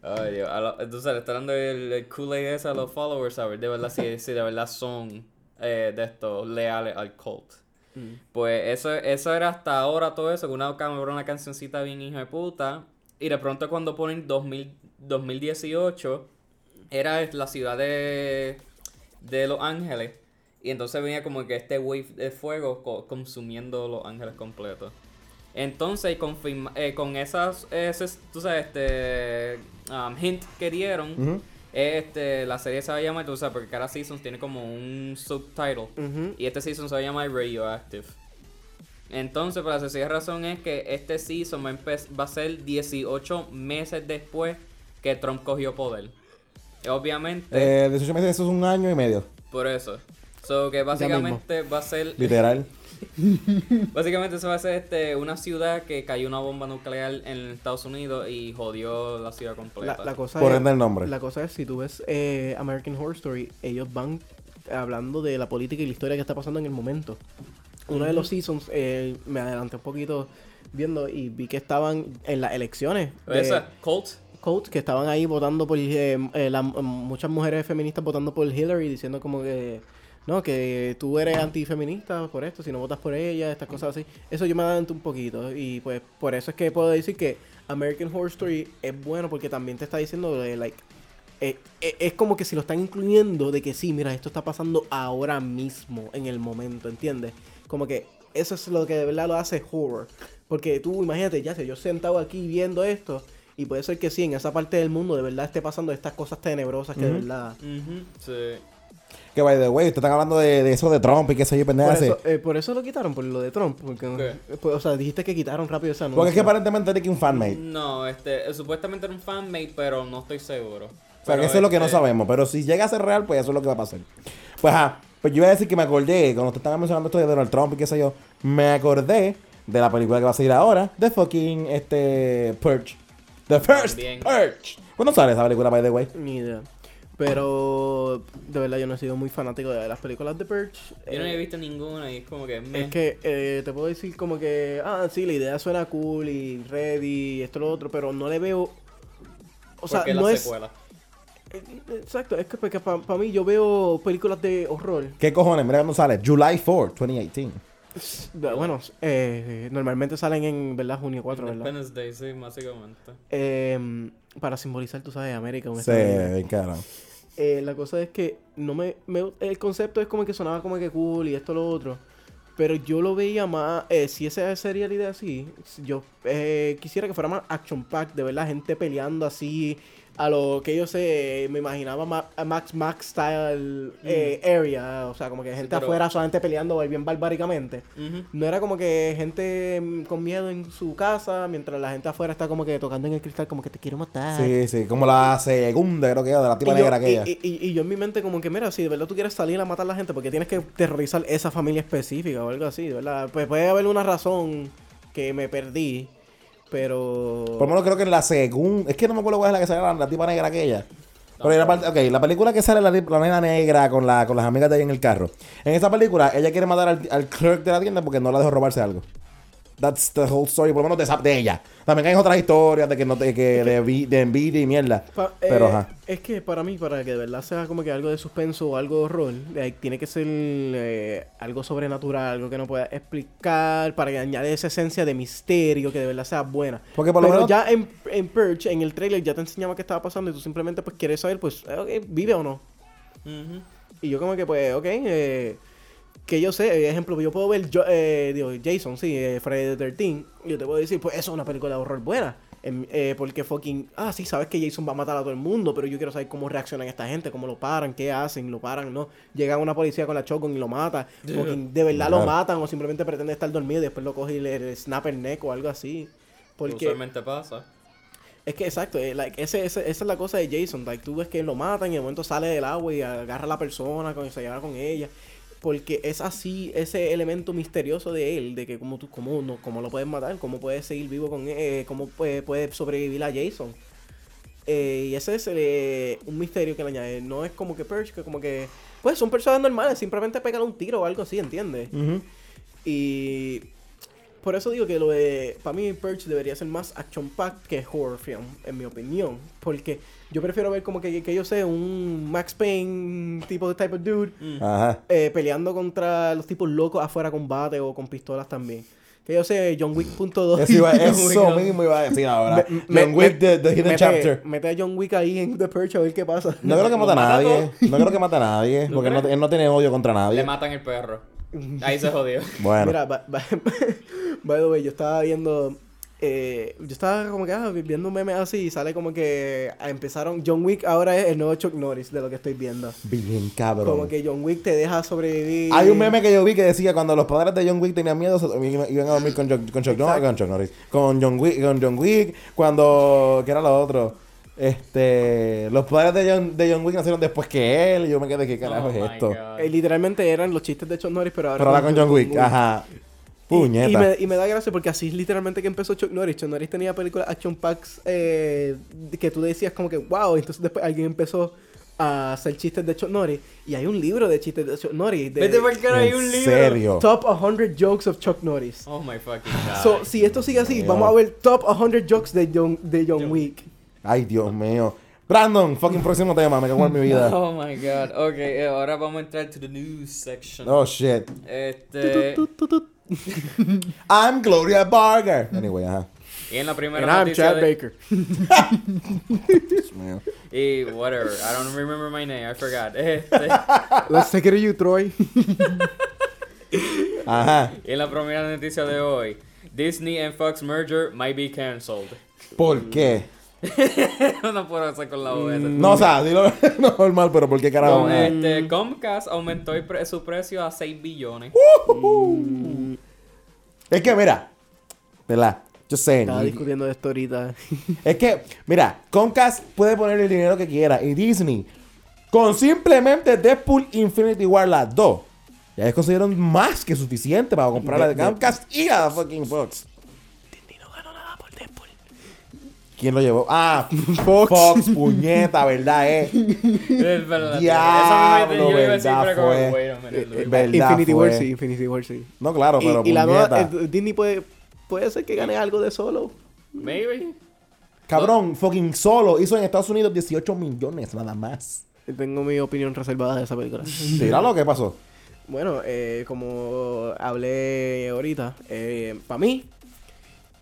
Ay, Dios. A lo- entonces le está dando el, el Kool-Aid ese a los followers a ver de verdad si, si de verdad son eh, de estos leales al cult. Mm. Pues eso, eso era hasta ahora todo eso, que una una cancioncita bien hijo de puta. Y de pronto cuando ponen 2000, 2018, era la ciudad de, de Los Ángeles. Y entonces venía como que este wave de fuego co- consumiendo Los Ángeles completos. Entonces, confirma- eh, con esas, esos, tú sabes, este um, hint que dieron, este, la serie se va a llamar, tú sabes, porque cada season tiene como un subtitle. Y este season se va a llamar Radioactive. Entonces, por la sencilla razón es que este season va a, va a ser 18 meses después que Trump cogió poder. Obviamente, Eh, 18 meses, eso es un año y medio. por eso. So que básicamente va a ser. Literal. Básicamente se va a ser este, una ciudad que cayó una bomba nuclear en Estados Unidos y jodió la ciudad completa. La, la cosa Por es, ende el nombre. La cosa es, si tú ves eh, American Horror Story, ellos van hablando de la política y la historia que está pasando en el momento. Uno de los seasons, eh, me adelanté un poquito viendo y vi que estaban en las elecciones. de Esa, Colt. Colt, que estaban ahí votando por... eh, eh, la- muchas mujeres feministas votando por Hillary, diciendo como que... No, que tú eres antifeminista por esto, si no votas por ella, estas cosas así. Eso yo me adelanto un poquito. Y pues por eso es que puedo decir que American Horror Story es bueno porque también te está diciendo de, like, eh, eh, es como que si lo están incluyendo de que sí, mira, esto está pasando ahora mismo, en el momento, ¿entiendes? Como que eso es lo que de verdad lo hace horror. Porque tú, imagínate, ya sé, yo sentado aquí viendo esto, y puede ser que sí, en esa parte del mundo de verdad esté pasando estas cosas tenebrosas que de verdad... Sí. Que by the way, te están hablando de, de eso de Trump y qué sé yo, Por pendeja. eso, eh, por eso lo quitaron, por lo de Trump. Porque, ¿Qué? pues, o sea, dijiste que quitaron rápido esa Porque es que aparentemente era que un fanmate. No, este, eh, supuestamente era un fanmate, pero no estoy seguro. O sea, que eso es lo que no este, sabemos. Pero si llega a ser real, pues eso es lo que va a pasar. Pues ajá. Pues yo iba a decir que me acordé, cuando te estaban mencionando esto de Donald Trump y qué sé yo, me acordé de la película que va a salir ahora, de fucking este Purge. The First También. Purge. ¿Cuándo sale esa película, by the way? Ni idea. Pero de verdad yo no he sido muy fanático de las películas de Purge. Yo no Eh, he visto ninguna y es como que... meh. Es que eh, te puedo decir como que, ah, sí, la idea suena cool y ready, y esto lo otro, pero no le veo... O sea, ¿Por qué no la es... secuela? eh, Exacto, es que para mí yo veo películas de horror. ¿Qué cojones? Mira cuándo sale. July 4, 2018. Bueno, eh, normalmente salen en, ¿verdad? Junio 4, ¿verdad? Independence Day, sí, básicamente. Eh, para simbolizar, tú sabes, América. un Sí, bien cabrón. Eh, la cosa es que no me, me- El concepto es como que sonaba como que cool y esto lo otro. Pero yo lo veía más. eh, si esa sería la idea así, yo eh, quisiera que fuera más action pack, de verdad, gente peleando así. A lo que yo sé, me imaginaba ma- a Max Max style eh, area. O sea, como que gente pero- afuera solamente peleando bien barbáricamente. No era como que gente mm, con miedo en su casa, mientras la gente afuera está como que tocando en el cristal, como que te quiero matar. Sí, sí, como la segunda, creo que era, de la tipa negra aquella. y- y- y yo en mi mente como que, mira, si de verdad tú quieres salir a matar a la gente, porque tienes que terrorizar esa familia específica o algo así, de verdad. Pues puede haber una razón que me perdí, pero... Por lo menos creo que en la segunda. Es que no me acuerdo cuál es la que sale la, la tipa negra aquella. Pero una parte, ok, la película que sale la, la nena negra con, la, con las amigas de ahí en el carro. En esa película, ella quiere matar al, al clerk de la tienda porque no la dejó robarse algo. That's the whole story, por lo menos de, esa- de ella. También hay otras historias de que no te, que de, de envidia y mierda. Pa- Pero eh, ajá. Es que para mí, para que de verdad sea como que algo de suspenso o algo de horror, eh, tiene que ser eh, algo sobrenatural, algo que no pueda explicar, para que añade esa esencia de misterio, que de verdad sea buena. Porque por lo Pero menos- ya en, en Purge, en el trailer, ya te enseñaba qué estaba pasando y tú simplemente pues quieres saber, pues, eh, ok, vive o no. Ujú. Y yo como que, pues, ok, eh, que yo sé, eh, ejemplo, yo puedo ver yo, eh, digo, Jason, sí, eh, Friday the 13, y yo te puedo decir, pues eso es una película de horror buena. Eh, porque fucking, ah, sí, sabes que Jason va a matar a todo el mundo, pero yo quiero saber cómo reaccionan esta gente, cómo lo paran, qué hacen, lo paran, no. Llega una policía con la shotgun y lo mata. Fucking, de verdad lo matan o simplemente pretende estar dormido y después lo coge y le, le snap el neck o algo así. Porque Usualmente pasa. es que exacto, eh, like, ese, ese- esa es la cosa de Jason. Like, tú ves que lo matan y de momento sale del agua y agarra a la persona, con, se lleva con ella. Porque es así, ese elemento misterioso de él, de que cómo, tú, cómo, no, cómo lo puedes matar, cómo puedes seguir vivo con él, eh, cómo puede, puede sobrevivir a Jason. Eh, y ese es eh, un misterio que le añade. No es como que Purge, que como que... Pues son personas normales, simplemente pegan un tiro o algo así, ¿entiendes? Y por eso digo que lo de. Para mí, Purge debería ser más action packed que horror film, en mi opinión. Porque yo prefiero ver como que, que yo sé, un Max Payne tipo de type of dude Ajá. eh, peleando contra los tipos locos afuera con bate o con pistolas también. Que yo sé, John Wick.2. Eso, iba, eso Wick, mismo iba a decir ahora. Me- John me- Wick, the, the Hidden mete, Chapter. mete a John Wick ahí en The Purge a ver qué pasa. No creo que Lo mate a mata nadie. No creo que mate a nadie. ¿No Porque no, él no tiene odio contra Le nadie. matan el perro. Ahí se jodió. Bueno. Mira, by, by- by the way, yo estaba viendo. eh, yo estaba como que ah, viendo un meme así y sale como que empezaron. John Wick ahora es el nuevo Chuck Norris de lo que estoy viendo. Bien cabrón. Como que John Wick te deja sobrevivir. Hay un meme que yo vi que decía cuando los padres de John Wick tenían miedo, se iban a dormir con, Chuck, no, Exacto. con Chuck Norris. Con John Wick, con John Wick, cuando. ¿Qué era lo otro? Este. Los padres de John, de John Wick nacieron después que él. Y yo me quedé, ¿qué carajo Oh es esto? Eh, literalmente eran los chistes de Chuck Norris, pero ahora. Pero ahora con John Wick, ajá. Y- Y, Puñeta. me, y me da gracia porque así es literalmente que empezó Chuck Norris. Chuck Norris tenía películas action packs eh, que tú decías como que wow. Entonces después alguien empezó a hacer chistes de Chuck Norris. Y hay un libro de chistes de Chuck Norris. De Vete por cara, hay ¿En un libro. serio? Top 100 Jokes of Chuck Norris. Oh my fucking god. So, si esto sigue así, Dios. vamos a ver top 100 jokes de John, de John Wick. Ay, Dios mío. Brandon, fucking próximo tema, me cago en mi vida. Oh my god. Ok, eh, ahora vamos a entrar to the news section. Oh shit. Este. I'm Gloria Barger. Anyway, ajá. Y en la primera And I'm noticia Chad de- Baker. Dios mío. Y whatever. I don't remember my name. I forgot. Este. Let's take it to you, Troy. Ajá. y en la primera noticia de hoy. Disney and Fox merger might be cancelled. ¿Por qué? no puedo hacer con la esa. No, o sea, dilo normal, pero ¿por qué carajo? Con, Ajá. este, Comcast aumentó pre- su precio a 6 billones. Es que, mira, ¿verdad? Just saying. Estaba discutiendo de esto ahorita. Es que, mira, Comcast puede poner el dinero que quiera y Disney Con simplemente Deadpool Infinity War las dos. Ya ellos consiguieron más que suficiente para comprar la de Comcast y a fucking Fox. ¿Quién lo llevó? Ah, Fox. Fox, puñeta, ¿verdad? Eh? Es verdad. Diablo, Eso me yo iba a decir, verdad pero como, fue. a minute, Eh, verdad Infinity War sí, Infinity War sí. No, claro, Y- pero y, la nueva, eh, Disney puede, puede ser que gane algo de solo. Maybe. Cabrón, fucking solo hizo en Estados Unidos 18 millones nada más. Tengo mi opinión reservada de esa película. Mira lo que pasó. Bueno, eh, como hablé ahorita, para mí,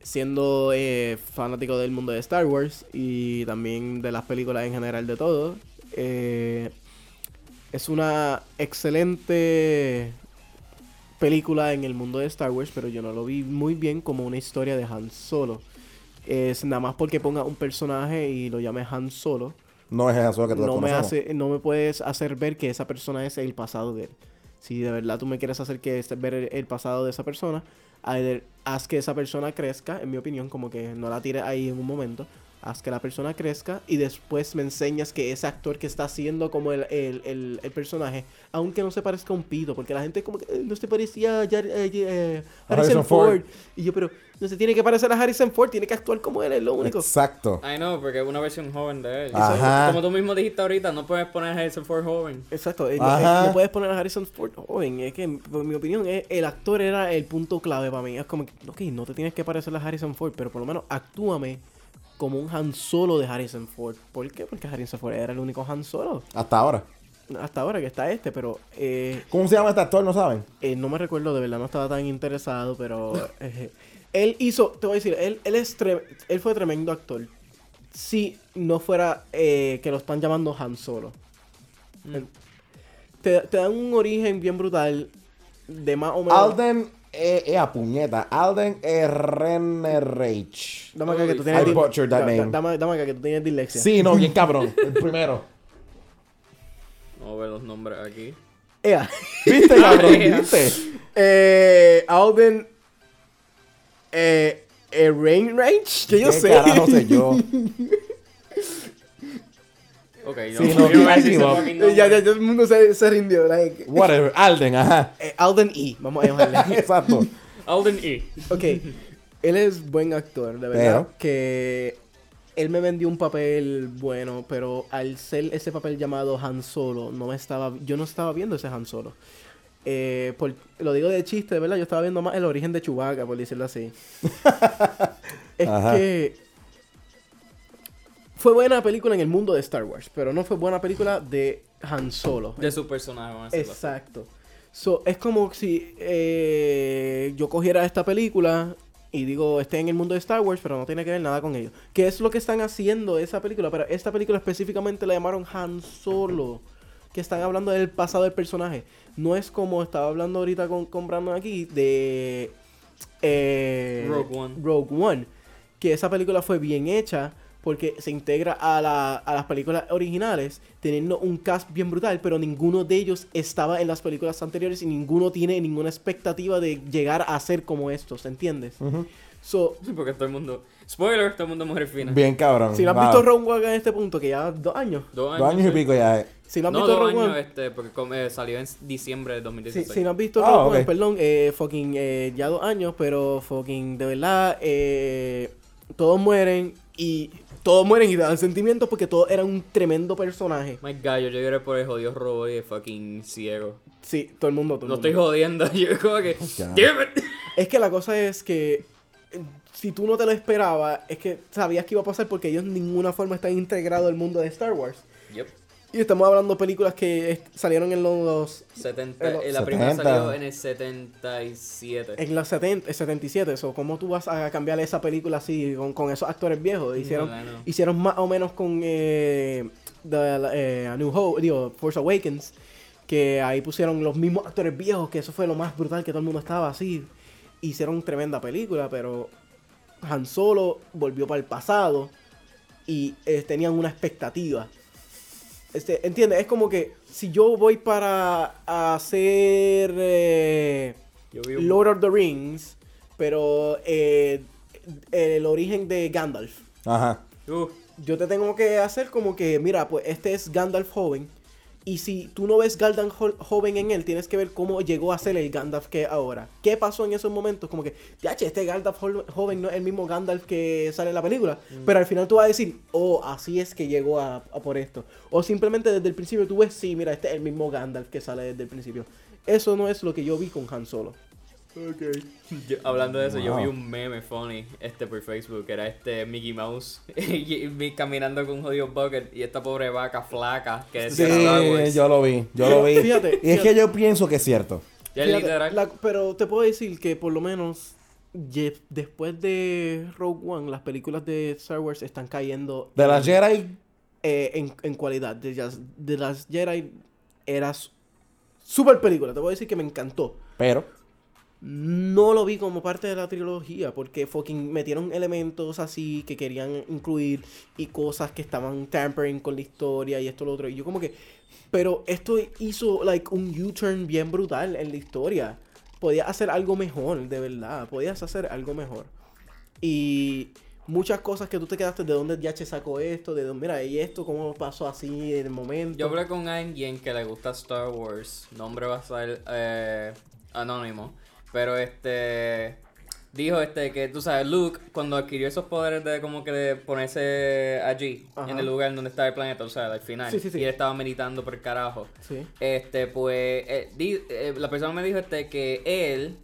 siendo eh, fanático del mundo de Star Wars y también de las películas en general de todo, eh, es una excelente película en el mundo de Star Wars, pero yo no lo vi muy bien como una historia de Han Solo. Es nada más porque ponga un personaje y lo llame Han Solo. No es eso que todos no me hace no me puedes hacer ver que esa persona es el pasado de él. Si de verdad tú me quieres hacer que es ver el, el pasado de esa persona haz que esa persona crezca en mi opinión como que no la tires ahí en un momento haz que la persona crezca y después me enseñas que ese actor que está haciendo como el, el, el- el personaje aunque no se parezca a un pito porque la gente como que "Eh, no se parecía a Jar- eh, eh, Harrison, Harrison Ford. Ford. y yo pero no se tiene que parecer a Harrison Ford tiene que actuar como él es lo único Exacto. I know, porque es una versión joven de él. Ajá. Como tú mismo dijiste ahorita, no puedes poner a Harrison Ford joven. Exacto, no, puedes poner a Harrison Ford joven. Es que, por mi opinión, eh, el actor era el punto clave para mí. Es como, que, ok, no te tienes que parecer a Harrison Ford, pero por lo menos actúame como un Han Solo de Harrison Ford. ¿Por qué? Porque Harrison Ford era el único Han Solo. Hasta ahora. Hasta ahora que está este, pero eh, ¿Cómo se llama este actor? ¿No saben? eh, no me recuerdo, de verdad no estaba tan interesado, pero eh, él hizo, te voy a decir, él, él, es él fue tremendo actor. Si no fuera que lo están llamando Han Solo. Te, te dan un origen bien brutal de más o menos... Alden eh, eh, a puñeta. Alden Ehrenreich. Dame acá que tú I tienes... di- butchered that name. Dame, dame acá que tú tienes dislexia. Sí, no, bien cabrón. El primero. Vamos a ver los nombres aquí. Ea. ¿Viste, cabrón? Ea. ¿Viste? Eh, Alden... Eh... eh, Rain Range, que yo ¿Qué sé. carajo sé yo? Ok, Sí, no, no, yo ya, ya, todo el mundo se, se rindió. like, Whatever. Alden, ajá. eh, Alden E, vamos a llamarle. Exacto. Alden E. ok, él es buen actor, de verdad. Que él me vendió un papel bueno, pero al ser ese papel llamado Han Solo, no me estaba, yo no estaba viendo ese Han Solo. Eh, por- lo digo de chiste, de verdad, yo estaba viendo más el origen de Chewbacca, por decirlo así. es Ajá. que fue buena película en el mundo de Star Wars, pero no fue buena película de Han Solo. De su personaje, vamos a. Exacto. So, es como si eh, yo cogiera esta película y digo, esté en el mundo de Star Wars, pero no tiene que ver nada con ello. ¿Qué es lo que están haciendo esa película? Pero esta película específicamente la llamaron Han Solo. Que están hablando del pasado del personaje. No es como estaba hablando ahorita con, con Brandon aquí de eh, Rogue One. Rogue One. Que esa película fue bien hecha porque se integra a, la- a las películas originales, teniendo un cast bien brutal, pero ninguno de ellos estaba en las películas anteriores y ninguno tiene ninguna expectativa de llegar a ser como estos, ¿entiendes? So, Sí, porque todo el mundo. Spoiler, todo el mundo muere final. Bien cabrón. si no has Wow. visto Rogue One en este punto, que ya dos años, Dos Dos años y pico ya. eh. si no has No, visto dos años, este, porque como, eh, salió en diciembre de si, 2016. si no has visto Ah, Rogue ok. One, perdón, eh, fucking, eh, ya dos años, pero fucking, de verdad, eh, todos mueren y todos mueren y te dan sentimientos porque todos eran un tremendo personaje. My God, yo lloré por el jodido robot y el fucking ciego. Sí, todo el mundo, todo el No mundo. estoy jodiendo, yo como que. It. Es que la cosa es que eh, si tú no te lo esperabas, es que sabías que iba a pasar porque ellos de ninguna forma están integrados al mundo de Star Wars. Yep. Y estamos hablando de películas que salieron en los 70, En los eh, la primera 70. salió en el 77. en los 70, 77, eso, ¿cómo tú vas a cambiar esa película así con, con esos actores viejos? Hicieron, hicieron más o menos con eh, The, eh, A New Hope, digo, Force Awakens, que ahí pusieron los mismos actores viejos, que eso fue lo más brutal que todo el mundo estaba así. Hicieron tremenda película, pero Han Solo volvió para el pasado y eh, tenían una expectativa. Este, ¿Entiendes? Es como que si yo voy para hacer eh, Lord of the Rings, pero eh, el origen de Gandalf. Ajá. Uh, Yo te tengo que hacer como que, mira, pues este es Gandalf joven, Y si tú no ves Gandalf jo- joven en él, tienes que ver cómo llegó a ser el Gandalf que es ahora. ¿Qué pasó en esos momentos? Como que, ya, che, este Gandalf jo- joven no es el mismo Gandalf que sale en la película. Pero al final tú vas a decir, oh, así es que llegó a, a por esto. O simplemente desde el principio tú ves, sí, mira, este es el mismo Gandalf que sale desde el principio. Eso no es lo que yo vi con Han Solo. Yo- hablando de eso, yo vi un meme funny este por Facebook, que era este Mickey Mouse y, y caminando con un jodido bucket y esta pobre vaca flaca que Sí, decía yo lo vi, yo lo vi. Fíjate, y es fíjate. que yo pienso que es cierto. Fíjate, la- pero te puedo decir que por lo menos después de Rogue One, las películas de Star Wars están cayendo De las Jedi, eh, en, en cualidad. De las, de las Jedi era su- super película. Te voy a decir que me encantó. pero No lo vi como parte de la trilogía porque fucking metieron elementos así que querían incluir y cosas que estaban tampering con la historia y esto lo otro. Y yo como que, pero esto hizo like un U-turn bien brutal en la historia. Podías hacer algo mejor, de verdad. Podías hacer algo mejor. Y muchas cosas que tú te quedaste de dónde ya se sacó esto, de dónde, mira, y esto, cómo pasó así en el momento. Yo hablé con alguien que le gusta Star Wars. Nombre va a ser eh, anónimo. Pero este. Dijo este que tú sabes, Luke, cuando adquirió esos poderes de como que de ponerse allí, Ajá. en el lugar donde estaba el planeta, o sea, al final. Sí, sí, sí. Y él estaba meditando por el carajo. Sí. Este, pues, eh, di- eh, la persona me dijo este que él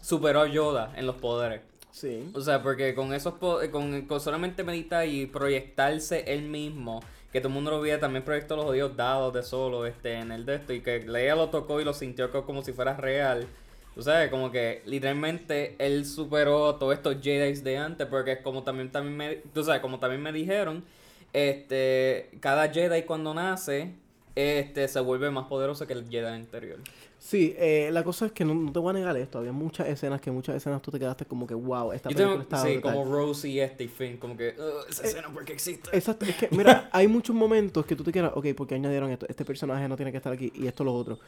superó a Yoda en los poderes. Sí. O sea, porque con esos po- eh, con, con solamente meditar y proyectarse él mismo, que todo el mundo lo veía, también proyectó los odios dados de solo este en el de esto y que Leia lo tocó y lo sintió co- como si fuera real. Tú sabes, como que literalmente él superó todos estos Jedi de antes, porque como también, también me, tú sabes, como también me dijeron, este, cada Jedi cuando nace, este, se vuelve más poderoso que el Jedi anterior. Sí, eh, la cosa es que no, no te voy a negar esto. Había muchas escenas que muchas escenas tú te quedaste como que, wow, esta Yo película tengo, estaba sí, brutal". como Rose y este y Finn, como que, "Ugh, esa Eh, escena porque existe. Exacto, es que, mira, hay muchos momentos que tú te quedas, ok, porque añadieron esto? Este personaje no tiene que estar aquí y esto lo otro.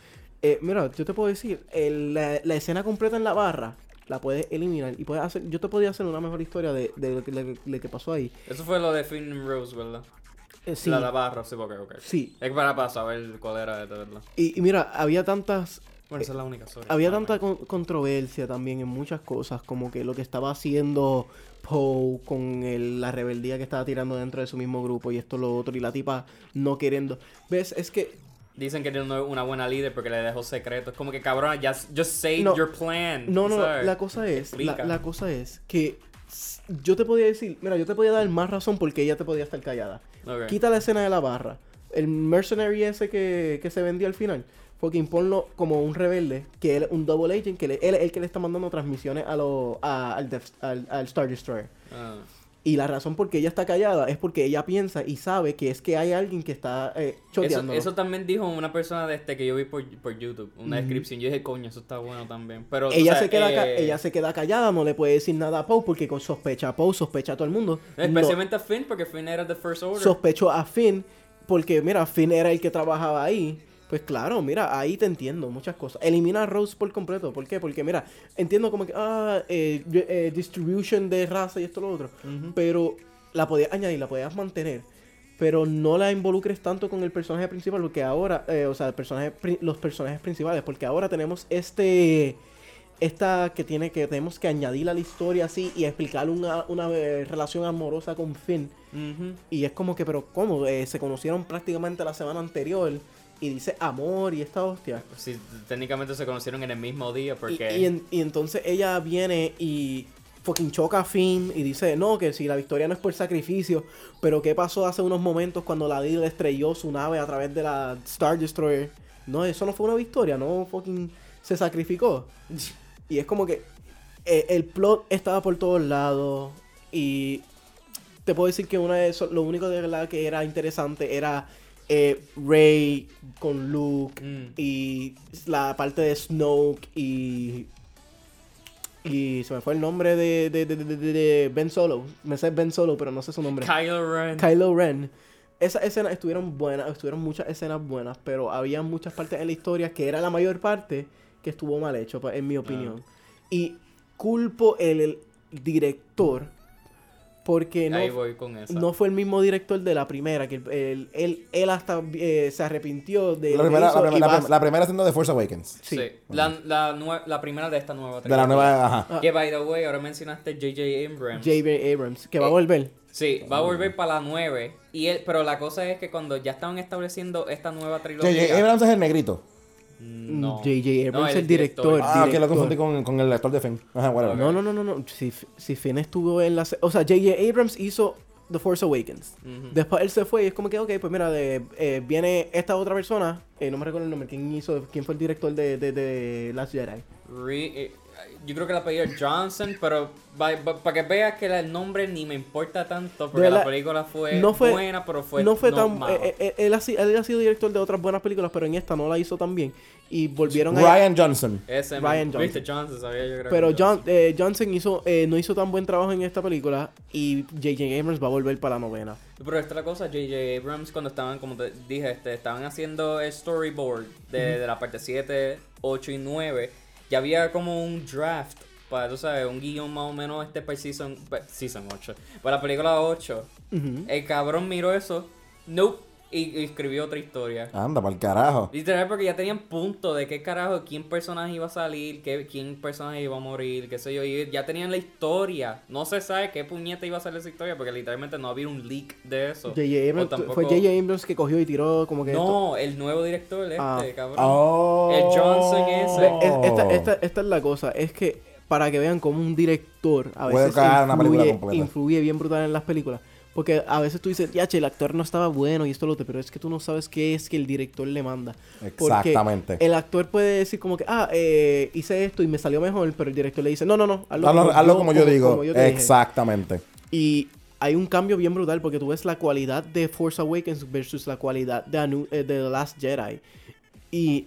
Eh, mira, yo te puedo decir, el- la, la escena completa en la barra la puedes eliminar y puedes hacer, yo te podría hacer una mejor historia de, de lo, que, lo que- lo que pasó ahí. Eso fue lo de Finn y Rose, ¿verdad? Eh, sí, La, la barra, sí, ok, ok. sí. Es para, para saber cuál era de verdad. Y, y mira, había tantas, Bueno, esa es la única sorry. había tanta con- controversia también en muchas cosas, como que lo que estaba haciendo Poe con el- la rebeldía que estaba tirando dentro de su mismo grupo y esto lo otro y la tipa no queriendo. ¿Ves? Es que Dicen que tiene una buena líder porque le dejó secreto. Es como que cabrón, just, just say No. your plan. No, no, la cosa es, la, la cosa es que yo te podía decir, mira, yo te podía dar más razón porque ella te podía estar callada. Quita la escena de la barra. El mercenary ese que, que se vendió al final, fucking ponlo como un rebelde, que él es un double agent, que le- él es el que le está mandando transmisiones a lo, a- al, al, al Star Destroyer. Ah. Y la razón por qué ella está callada es porque ella piensa y sabe que es que hay alguien que está eh, Eso, choteándolo. eso también dijo una persona de este que yo vi por, por YouTube, una descripción. Yo dije, coño, eso está bueno también. Pero, ella, se queda eh, ella se queda callada, no le puede decir nada a Poe porque sospecha a Poe, sospecha a todo el mundo. No- Especialmente a Finn, porque Finn era the First Order. sospecho a Finn porque, mira, Finn era el que trabajaba ahí. Pues claro, mira, ahí te entiendo muchas cosas. Elimina a Rose por completo. ¿Por qué? Porque, mira, entiendo como que, ah, eh, eh, distribution de raza y esto lo otro. Pero la podías añadir, la podías mantener. Pero no la involucres tanto con el personaje principal, porque ahora, eh, o sea, el personaje, los personajes principales, porque ahora tenemos este, esta que tiene que, tenemos que añadir a la historia así y explicar una, una eh, relación amorosa con Finn. Y es como que, pero ¿cómo? Eh, se conocieron prácticamente la semana anterior y dice amor y esta hostia. Sí, técnicamente se conocieron en el mismo día porque... y en- y entonces ella viene y fucking choca a Finn y dice, no, que si la victoria no es por sacrificio, pero ¿qué pasó hace unos momentos cuando la Dil estrelló su nave a través de la Star Destroyer? No, eso no fue una victoria, no fucking se sacrificó. Y es como que eh, el plot estaba por todos lados y te puedo decir que una de eso, lo único de verdad que era interesante era eh, Rey con Luke Mm. y la parte de Snoke y y se me fue el nombre de, de, de, de- Ben Solo. Me sé Ben Solo, pero no sé su nombre. Kylo Ren. Kylo Ren. Esas escenas estuvieron buenas, estuvieron muchas escenas buenas, pero había muchas partes en la historia que era la mayor parte que estuvo mal hecho, pa- en mi opinión. Y culpo el, el director Porque no, Ahí voy con eso. no fue el mismo director de la primera, que él, él, él, hasta eh, se arrepintió de La primera, la, primera- va- la- la primera siendo de Force Awakens. Sí. Sí. La, la, la primera de esta nueva De la trilogía. nueva, ajá. Ah. Que, by the way, ahora mencionaste J.J. Abrams. J.B. Abrams, que va a Eh, volver. Sí, va a volver para la 9. Y él, pero la cosa es que cuando ya estaban estableciendo esta nueva trilogía... J.J. Abrams es el negrito. No. J.J. Abrams No, es el el director. director. Ah, que lo confundí con, con el actor de Finn. Ajá, whatever. No, no, no, no, no. Si, si Finn estuvo en la... O sea, J.J. Abrams hizo The Force Awakens. Después él se fue y es como que, ok, pues mira, de, eh, viene esta otra persona. eh, no me recuerdo el nombre. ¿Quién hizo? ¿Quién fue el director de, de, de Last Jedi? Re- eh, yo creo que la apellido es Johnson, pero para que veas que el nombre ni me importa tanto, porque la la- película fue, no fue- buena, pero fue no fue no tan... mala. eh, eh, él, ha, si- él ha sido director de otras buenas películas, pero en esta no la hizo tan bien. Y volvieron a... Ryan Johnson. Ese Ryan mismo. Viste, Johnson, sabía yo creo Pero John, eh, Johnson hizo, eh, no hizo tan buen trabajo en esta película y J.J. Abrams va a volver para la novena. Pero esta es la cosa, J.J. Abrams cuando estaban, como te dije, este, estaban haciendo el storyboard de, de la parte 7, 8 y 9, ya había como un draft para, tú sabes, un guion más o menos este para el season, pa- season 8, para la película 8. Ujú. El cabrón miró eso, nope, y, y escribió otra historia. Anda, para el carajo. Literal, porque ya tenían punto de qué carajo, quién personaje iba a salir, qué, quién personaje iba a morir, qué sé yo, y ya tenían la historia. No se sabe qué puñeta iba a ser esa historia, porque literalmente no había un leak de eso. J.J. O Abrams, tampoco- fue J.J. Abrams que cogió y tiró como que... esto- No, el nuevo director, este, Ah. cabrón. Oh. El Johnson ese. Es- esta, esta, esta es la cosa, es que para que vean como un director a Puede veces cagar una película influye, influye bien brutal en las películas. Porque a veces tú dices, ya, che, el actor no estaba bueno y esto lo otro, pero es que tú no sabes qué es que el director le manda. Porque Exactamente. el actor puede decir como que, ah, eh, hice esto y me salió mejor, pero el director le dice, no, no, no, hazlo, Hazlo, hazlo como yo digo. como yo te dije". Exactamente. Y hay un cambio bien brutal porque tú ves la cualidad de Force Awakens versus la cualidad de, Anu- eh, de The Last Jedi. Y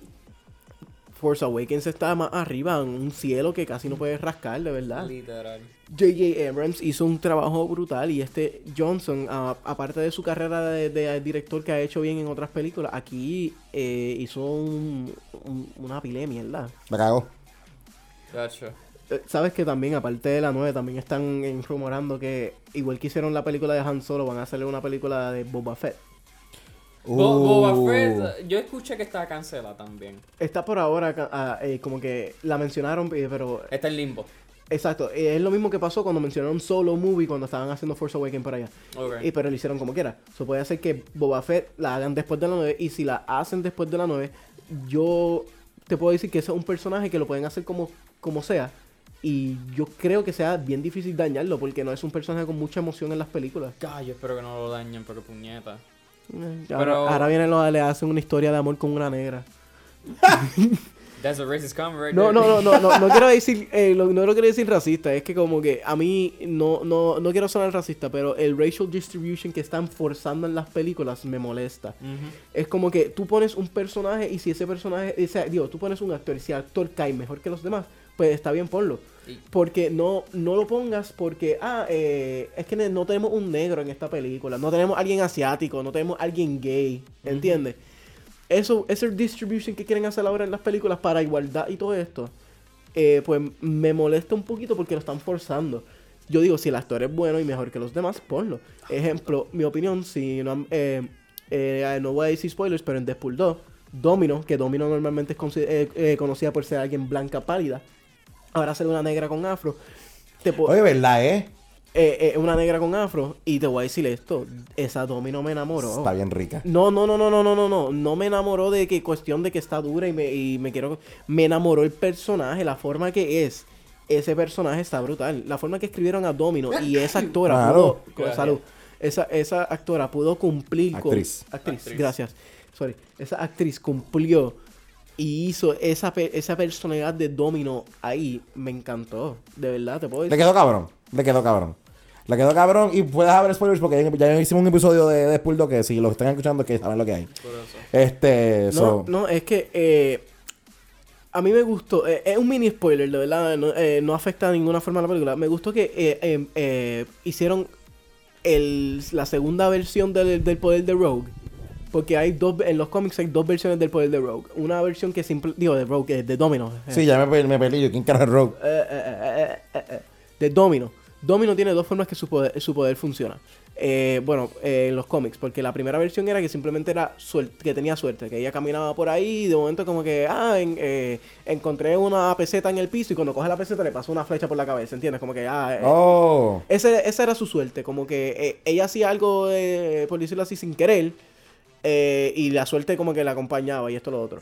Force Awakens está más arriba en un cielo que casi no puedes rascar, de verdad. Literal. J.J. Abrams hizo un trabajo brutal y este Johnson, a- aparte de su carrera de, de director que ha hecho bien en otras películas, aquí eh, hizo un- un- una pile de mierda. Cago. Gacho. Eh, Sabes que también, aparte de la 9, también están rumorando que, igual que hicieron la película de Han Solo, van a hacerle una película de Boba Fett. Bo- Boba Uh. Fett, yo escuché que estaba cancelada también. Está por ahora, ah, eh, como que la mencionaron, eh, pero... Está en limbo. Exacto, eh, es lo mismo que pasó cuando mencionaron Solo Movie cuando estaban haciendo Force Awakens por allá. Ok. Y pero lo hicieron como quiera. Eso puede hacer que Boba Fett la hagan después de la 9. Y si la hacen después de la 9, yo te puedo decir que ese es un personaje que lo pueden hacer como, como sea. Y yo creo que sea bien difícil dañarlo porque no es un personaje con mucha emoción en las películas. Yo espero que no lo dañen, porque puñeta. Pero- Ahora, ahora vienen los le hacen una historia de amor con una negra. That's a racist comment right No, there. no, no, no, no, no quiero decir, eh, lo- no lo quiero decir racista, es que como que a mí no, no, no quiero sonar racista, pero el racial distribution que están forzando en las películas me molesta. Es como que tú pones un personaje y si ese personaje, o sea, digo, tú pones un actor y si el actor cae mejor que los demás, pues está bien ponlo. Porque no, no lo pongas porque, ah, eh, es que no tenemos un negro en esta película, no tenemos alguien asiático, no tenemos alguien gay, ¿entiendes? Eso, ese distribution que quieren hacer ahora en las películas para igualdad y todo esto, eh, pues me molesta un poquito porque lo están forzando. Yo digo, si el actor es bueno y mejor que los demás, ponlo. Ejemplo, mi opinión, si no, eh, no voy a decir spoilers, pero en Deadpool 2, Domino, que Domino normalmente es eh, eh, conocida por ser alguien blanca pálida, ahora sale una negra con afro. Te Oye, ¿verdad, eh? eh, eh, una negra con afro, y te voy a decir esto, esa Domino me enamoró. Está bien rica. No, no, no, no, no, no, no, no. No me enamoró de que cuestión de que está dura y me, y me quiero. Me enamoró el personaje, la forma que es. Ese personaje está brutal. La forma que escribieron a Domino y esa actora Claro. pudo. Gracias. Salud. Esa, esa actora pudo cumplir Actriz. con. Actriz. Actriz. Gracias. Sorry. Esa actriz cumplió y hizo esa, pe- esa personalidad de Domino ahí. Me encantó. De verdad, te puedo Le decir. quedó cabrón. Le quedó cabrón. Le quedó cabrón. Y puedes haber spoilers porque ya, ya hicimos un episodio de Deadpool 2 que si los están escuchando que saben lo que hay. Por eso. Este, No, so- no, es que eh, a mí me gustó, eh, es un mini spoiler, de verdad, no, eh, no afecta de ninguna forma a la película. Me gustó que eh, eh, eh, hicieron el, la segunda versión del, del poder de Rogue. Porque hay dos, en los cómics hay dos versiones del poder de Rogue. Una versión que simple, digo, de Rogue, eh, de Domino. eh, Sí, ya me, me peleé yo. ¿Quién carajo es Rogue? eh, eh, de Domino. Domino tiene dos formas que su poder, su poder funciona. Eh, bueno, en los cómics, porque la primera versión era que simplemente era suerte, que tenía suerte, que ella caminaba por ahí y de momento como que, ah, en- eh, encontré una peseta en el piso y cuando coge la peseta le pasó una flecha por la cabeza, ¿entiendes? Como que, ah, eh, Oh. ese- esa era su suerte, como que ella hacía algo, por decirlo así, sin querer, eh, y la suerte como que la acompañaba y esto lo otro.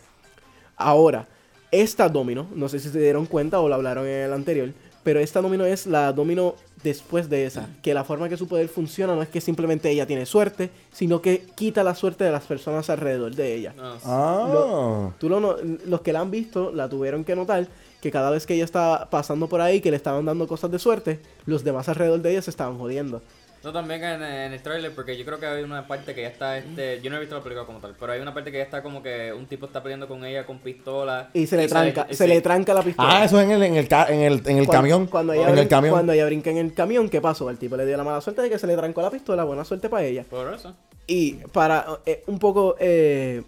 Ahora, esta domino, no sé si se dieron cuenta o lo hablaron en el anterior, pero esta domino es la domino después de esa, que la forma que su poder funciona no es que simplemente ella tiene suerte, sino que quita la suerte de las personas alrededor de ella. Ah. Tú lo no- los que la han visto la tuvieron que notar que cada vez que ella estaba pasando por ahí, que le estaban dando cosas de suerte, los demás alrededor de ella se estaban jodiendo. No, también en, en el trailer, porque yo creo que hay una parte que ya está, este, yo no he visto la película como tal, pero hay una parte que ya está como que un tipo está peleando con ella con pistola. Y se le tranca, se le tranca la pistola. Ah, eso es en el, en el, ca- en el, en el Cuando- camión. Cuando ella, en el camión. cuando ella brinca en el camión, ¿qué pasó? El tipo le dio la mala suerte de que se le trancó la pistola, buena suerte para ella. Por eso. Y para eh, un poco eh,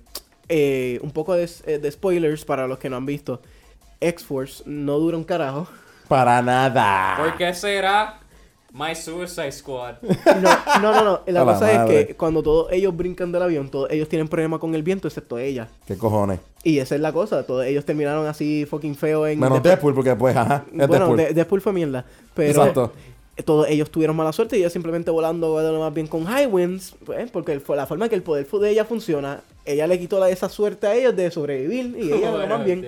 eh, un poco de, eh, de spoilers para los que no han visto, X-Force no dura un carajo. Para nada. ¿Por qué será My Suicide Squad? No, no, no, no. La A la cosa es madre. que cuando todos ellos brincan del avión, todos ellos tienen problemas con el viento, excepto ella. ¿Qué cojones? Y esa es la cosa, todos ellos terminaron así fucking feo en... Menos Deadpool, porque pues, ajá. Es bueno, Deadpool. de- Deadpool fue mierda. Pero Exacto. todos ellos tuvieron mala suerte y ella simplemente volando de lo más bien con High Winds, pues, porque el- la forma que el poder de ella funciona, ella le quitó la, esa suerte a ellos de sobrevivir y ella lo más bien.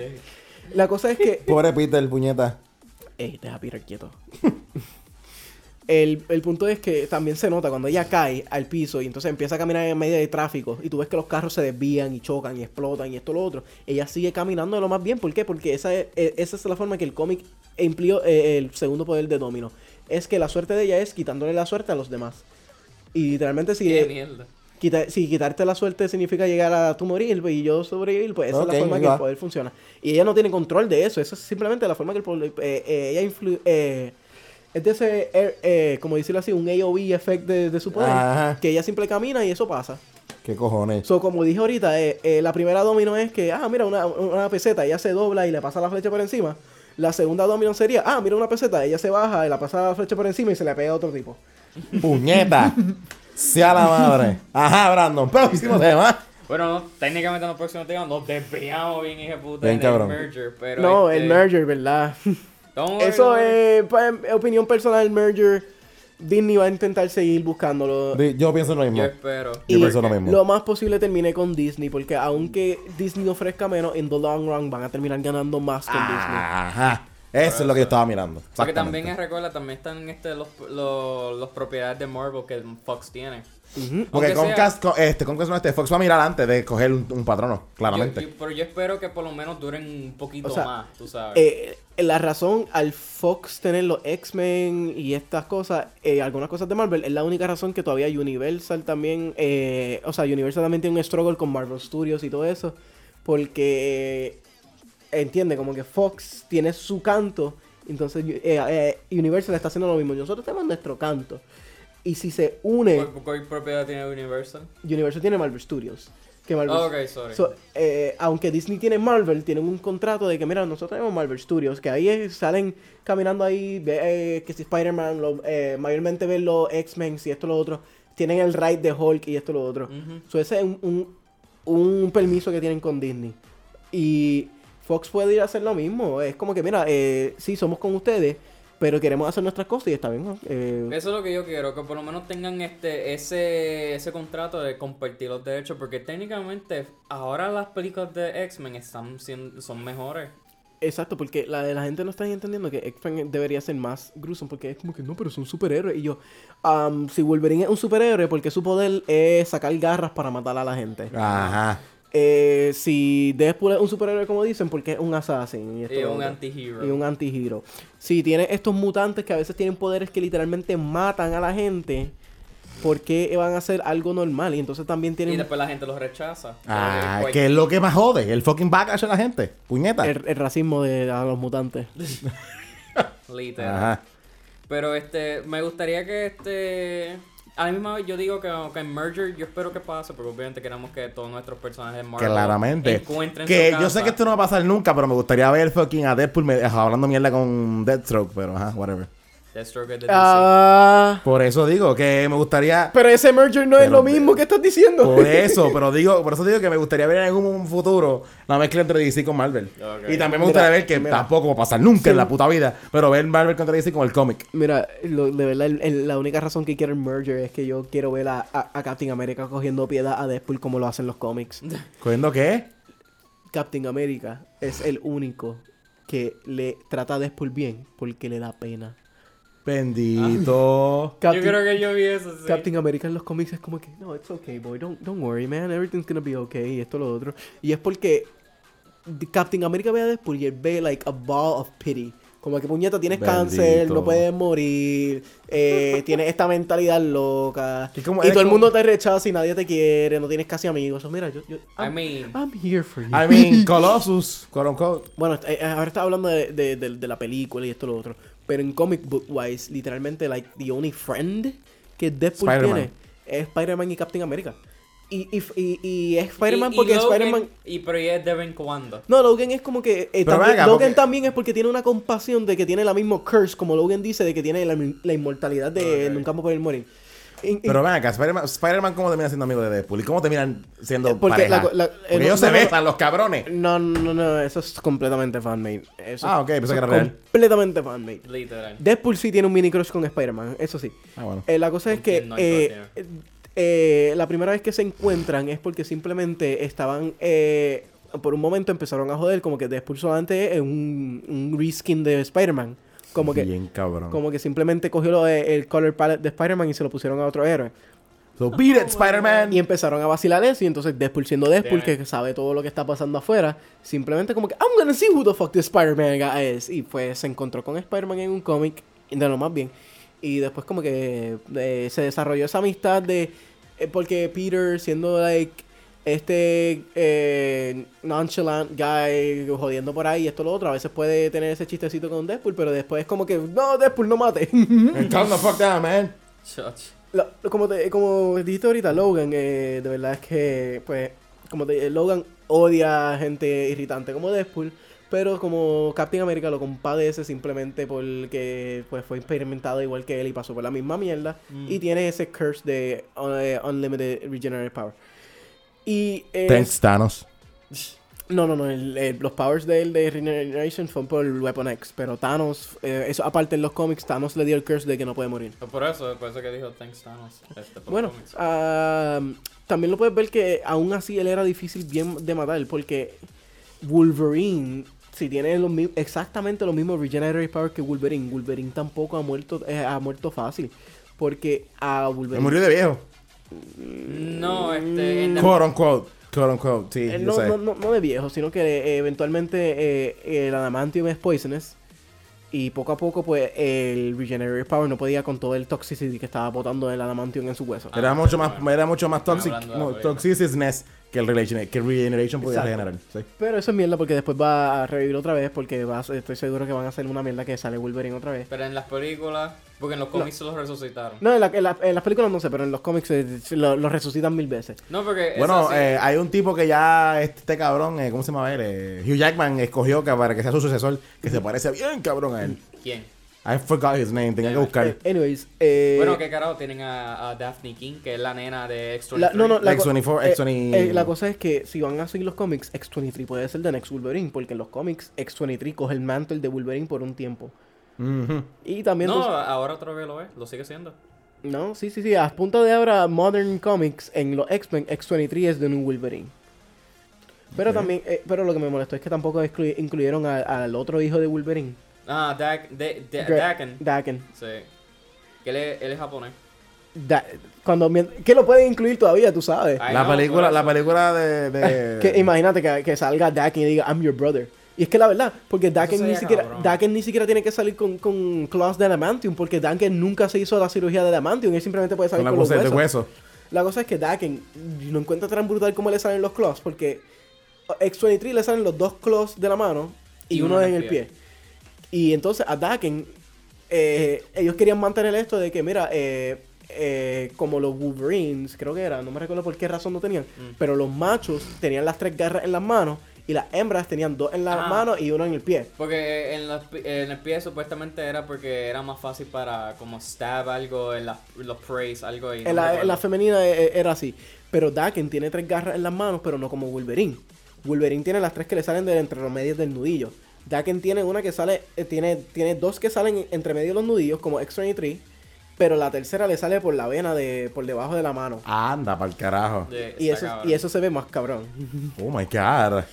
La cosa es que... Pobre Peter, puñeta. Ey, deja a Peter quieto. El, el punto es que también se nota cuando ella cae al piso y entonces empieza a caminar en medio de tráfico y tú ves que los carros se desvían y chocan y explotan y esto lo otro. Ella sigue caminando de lo más bien. ¿Por qué? Porque esa es, eh, esa es la forma que el cómic empleó eh, el segundo poder de Domino. Es que la suerte de ella es quitándole la suerte a los demás. Y literalmente si, Qué quita- si quitarte la suerte significa llegar a tu morir pues, y yo sobrevivir, pues esa es la forma que va. el poder funciona. Y ella no tiene control de eso, eso es simplemente la forma que el poder... eh, eh, ella influ- eh, es de ese, eh, eh, como decirlo así, un AOV effect de, de su poder, Ajá. que ella siempre camina y eso pasa. ¿Qué cojones? So, como dije ahorita, eh, eh, la primera domino es que, ah, mira, una, una peseta, ella se dobla y le pasa la flecha por encima. La segunda domino sería, ah, mira una peseta, ella se baja y la pasa la flecha por encima y se le pega a otro tipo. Puñeta. Sea la madre. Ajá, Brandon. Próximo tema. Bueno, no, técnicamente en el próximo tema nos desviamos bien, hija de puta, Bien en cabrón. el merger, pero no, este, el merger, ¿verdad? don't worry, Eso don't worry. es pa- opinión personal, merger. Disney va a intentar seguir buscándolo. Yo pienso lo Yo mismo. espero. Yo pienso lo mismo. lo más posible termine con Disney, porque aunque Disney ofrezca menos, en the long run van a terminar ganando más con Ajá. Eso es lo que yo estaba mirando. Porque también es, recuerda, también están este, los, los, los propiedades de Marvel que Fox tiene. Porque Aunque Comcast, co- este, Comcast no, este, Fox va a mirar antes de coger un, un patrono, claramente. Yo- yo- pero yo espero que por lo menos duren un poquito O sea, más, tú sabes. Eh, la razón al Fox tener los X-Men y estas cosas, eh, algunas cosas de Marvel, es la única razón que todavía Universal también, eh, o sea, Universal también tiene un struggle con Marvel Studios y todo eso, porque eh, entiende como que Fox tiene su canto, entonces eh, eh, Universal está haciendo lo mismo, nosotros tenemos nuestro canto. Y si se une, ¿Cuál, propiedad tiene Universal? Universal tiene Marvel Studios. Que Marvel Oh, ok, sorry. So, eh, aunque Disney tiene Marvel, tienen un contrato de que, mira, nosotros tenemos Marvel Studios, que ahí salen caminando ahí, eh, que si Spider-Man, eh, mayormente ven los X-Men y esto lo otro, tienen el ride de Hulk y esto lo otro. Ujú. So, ese es un, un, un permiso que tienen con Disney. Y Fox puede ir a hacer lo mismo. Es como que, mira, eh, sí, somos con ustedes, pero queremos hacer nuestras cosas y está bien. ¿no? Eh, Eso es lo que yo quiero, que por lo menos tengan este ese ese contrato de compartir los derechos, porque técnicamente ahora las películas de X-Men están siendo, son mejores. Exacto, porque la, la gente no está entendiendo que X-Men debería ser más grueso, porque es como que no, pero es un superhéroe. Y yo, am, si Wolverine es un superhéroe, porque su poder es sacar garras para matar a la gente. Ajá. Eh, si Deadpool es un superhéroe, como dicen, porque es un assassin. Y, esto Y un antihero. Y un antihero. Si tiene estos mutantes que a veces tienen poderes que literalmente matan a la gente, ¿por qué van a hacer algo normal? Y entonces también Y tienen después la gente los rechaza. Ah, que es lo que más jode. El fucking backlash de la gente. Puñeta. el, el racismo de a los mutantes. Literal. Ajá. Pero este, me gustaría que este. A la misma vez yo digo que, que en Merger yo espero que pase, porque obviamente queremos que todos nuestros personajes de Marvel Claramente. encuentren Que su yo sé que esto no va a pasar nunca, pero me gustaría ver fucking a Deadpool me- hablando mierda con Deathstroke, pero ajá, whatever. Deathstroke es de DC. Ah, Por eso digo que me gustaría. pero ese merger no es lo mismo que estás diciendo. Por eso, pero digo, por eso digo que me gustaría ver en algún futuro la mezcla entre DC con Marvel. Y también me gustaría Mira, ver que mira. tampoco va a pasar nunca en la puta vida, pero ver Marvel contra DC con el cómic. Mira, lo- de verdad, el- el- la única razón que quiero el merger es que yo quiero ver a, a- a Captain America cogiendo piedad a Deadpool como lo hacen los cómics. ¿Cogiendo qué? Captain America es el único que le trata a Deadpool bien porque le da pena. Bendito. Yo creo que yo vi eso, sí. Captain America en los cómics es como que, no, it's okay, boy, don't, don't worry, man, everything's gonna be okay, y esto, lo otro. Y es porque Captain America ve a Deadpool y él ve, like, a ball of pity. Como que, puñeta, tienes cáncer, no puedes morir, eh, tienes esta mentalidad loca. Como- y todo el mundo te rechaza y nadie te quiere, no tienes casi amigos. So, mira, yo, yo I mean, I'm here for you. I mean, Colossus, quote unquote. Bueno, eh, eh, ahora está hablando de, de, de- de la película y esto lo otro. Pero en comic book wise, literalmente, like, the only friend que Deadpool tiene es Spider-Man y Captain America. Y, y, y, y es Spider-Man porque Spider-Man. Y pero y es de vez en cuando. No, Logan es como que. eh, Pero también- venga, Logan porque- también es porque tiene una compasión de que tiene la misma curse, como Logan dice, de que tiene la, la inmortalidad de Ok. nunca poder morir. Pero ven acá, Spider-Man, Spider-Man, ¿cómo termina siendo amigo de Deadpool? ¿Y cómo terminan siendo Eh, porque pareja? la- la- Porque no- ellos no, se no. besan, los cabrones. no, no, no, eso es completamente fanmade. Eso Ah, es- ok, pensé eso que era real. Completamente fanmade. Literal. Deadpool sí tiene un mini crush con Spider-Man, eso sí. Ah, bueno. Eh, la cosa es ¿Con que no eh, eh, la primera vez que se encuentran es porque simplemente estaban eh, por un momento empezaron a joder como que Deadpool solamente es un, un reskin de Spider-Man. Como que, Bien cabrón. como que simplemente cogió lo de- el color palette de Spider-Man y se lo pusieron a otro héroe. So beat it, Spider-Man. Y empezaron a vacilar eso y entonces Deadpool siendo Deadpool, Damn. que sabe todo lo que está pasando afuera, simplemente como que I'm gonna see who the fuck this Spider-Man guy is. Y pues se encontró con Spider-Man en un cómic, de lo más bien. Y después como que eh, se desarrolló esa amistad de... eh, porque Peter siendo like este eh, nonchalant guy jodiendo por ahí y esto lo otro, a veces puede tener ese chistecito con Deadpool, pero después es como que, no, Deadpool, no mate. Calm the fuck down, man. Como, te- como dijiste ahorita, Logan, eh, de verdad es que, pues, como te, Logan odia a gente irritante como Deadpool, pero como Captain America lo compadece simplemente porque pues, fue experimentado igual que él y pasó por la misma mierda Mm. y tiene ese curse de eh, Unlimited Regenerative Power. Y es- Thanks, Thanos. no, no, no. el- el- los powers de él de Regeneration son por el Weapon X. Pero Thanos, eh, eso aparte en los cómics, Thanos le dio el curse de que no puede morir. Por eso, por eso que dijo Thanks Thanos. Este, Bueno, también lo puedes ver que aún así él era difícil bien de matar. Porque Wolverine, si tiene los exactamente los mismos Regenerative Power que Wolverine, Wolverine tampoco ha muerto, eh, ha muerto fácil. Porque a Me Wolverine. murió de viejo. No, este. En Quote unquote. Quote unquote. Sí, Eh, no, sé. no, no, no de viejo, sino que eh, eventualmente eh, el adamantium es poisonous. Y poco a poco, pues, el Regenerative Power no podía con todo el toxicity que estaba botando el adamantium en su hueso. Ah, Era mucho bueno. más, era mucho más toxic, no, película. Que el relation, que el regeneration podía Exacto. regenerar. Sí. Pero eso es mierda porque después va a revivir otra vez. Porque va a- estoy seguro que van a hacer una mierda que sale Wolverine otra vez. Pero en las películas, porque en los cómics se los resucitaron. No, en, la- en la- en las películas no sé, pero en los cómics eh, lo, lo resucitan mil veces. No, porque. Bueno, eh, hay un tipo que ya este cabrón, eh, ¿cómo se llama él? Eh, Hugh Jackman escogió que para que sea su sucesor, que se parece bien cabrón a él. ¿Quién? I forgot his name, tenía que Eh, buscar. Eh, anyways, eh, Bueno, ¿qué carajo tienen a, a Daphne King, que es la nena de X23? La, no, no, la, co- X24, eh, X20. eh, la cosa es que si van a seguir los cómics, X23 puede ser The Next Wolverine, porque en los cómics X23 coge el mantle de Wolverine por un tiempo. Ujú. Y también... No, ahora otra vez lo es, lo sigue siendo. no, sí, sí, sí, a punto de ahora Modern Comics, en los X-Men, X23 es The New Wolverine. Pero Ok. también, eh, pero lo que me molestó es que tampoco exclu- incluyeron al otro hijo de Wolverine, Ah, Dak, de, de- Daken. Daken. Sí. Que él es, él es japonés. Da- cuando, que lo pueden incluir todavía, tú sabes. Ay, La no, película, la película de... de- Que imagínate que, que salga Daken y diga, I'm your brother. Y es que la verdad, porque Daken ni siquiera, cabrón. Daken ni siquiera tiene que salir con, con claws de adamantium, porque Daken nunca se hizo la cirugía de adamantium, él simplemente puede con salir la con, los huesos. hueso. La cosa es que Daken no encuentra tan brutal como le salen los claws, porque X23 le salen los dos claws de la mano y, uno, en el pie. Y entonces a Daken, eh, ellos querían mantener esto de que, mira, eh, eh, como los Wolverines, creo que era, no me recuerdo por qué razón no tenían, Mm. pero los machos tenían las tres garras en las manos y las hembras tenían dos en la Ah. mano y uno en el pie. Porque en, los en el pie supuestamente era porque era más fácil para como stab algo en las- los praise, algo y no En la, en la femenina eh, era así. Pero Daken tiene tres garras en las manos, pero no como Wolverine. Wolverine tiene las tres que le salen de entre los medios del nudillo. Daken tiene una que sale, eh, tiene, tiene dos que salen entre medio de los nudillos, como X-23, pero la tercera le sale por la vena de, por debajo de la mano. Anda, pa'l carajo. De- Y eso, cabrón. y eso se ve más cabrón. Oh my god.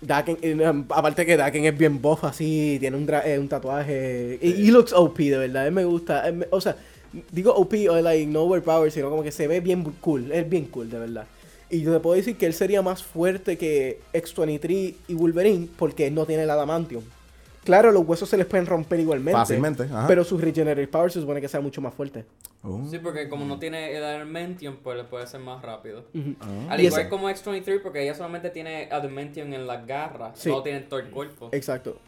Daken, eh, aparte que Daken es bien buff así, tiene un, dra- eh, un tatuaje. Y, y looks OP, de verdad, él me gusta. él me- o sea, digo OP o like no overpower, sino como que se ve bien cool. Es bien cool, de verdad. Y yo te puedo decir que él sería más fuerte que X-23 y Wolverine porque él no tiene el adamantium. Claro, los huesos se les pueden romper igualmente. Fácilmente, ajá. Pero su regenerative power se supone que sea mucho más fuerte. Oh. Sí, porque como no tiene el adamantium, pues le puede ser más rápido. Ujú. Ah. Al Y igual como X-23, porque ella solamente tiene adamantium en las garras, Sí. no tiene en todo el cuerpo. Exacto.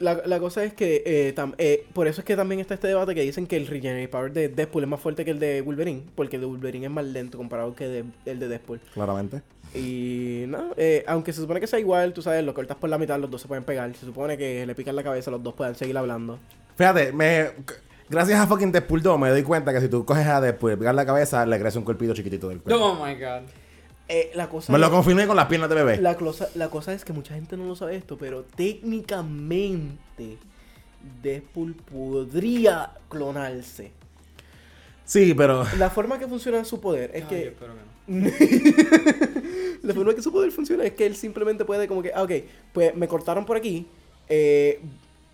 La, la cosa es que, eh, tam- eh, por eso es que también está este debate que dicen que el Regenerative Power de Deadpool es más fuerte que el de Wolverine, porque el de Wolverine es más lento comparado que de- el de Deadpool. Claramente. Y no, eh, aunque se supone que sea igual, tú sabes, lo cortas por la mitad, los dos se pueden pegar. Se supone que le pican la cabeza, los dos puedan seguir hablando. Fíjate, me, gracias a fucking Deadpool 2 me doy cuenta que si tú coges a Deadpool y le pegas la cabeza, le crece un cuerpito chiquitito del cuerpo. Oh my god. Eh, la cosa Me lo confirmé con las piernas de bebé. La cosa, la cosa es que mucha gente no lo sabe esto, pero técnicamente Deadpool podría clonarse. Sí, pero... La forma que funciona su poder es Ay, que yo espero que no. la forma que su poder funciona es que él simplemente puede como que, ah, ok, pues me cortaron por aquí, eh,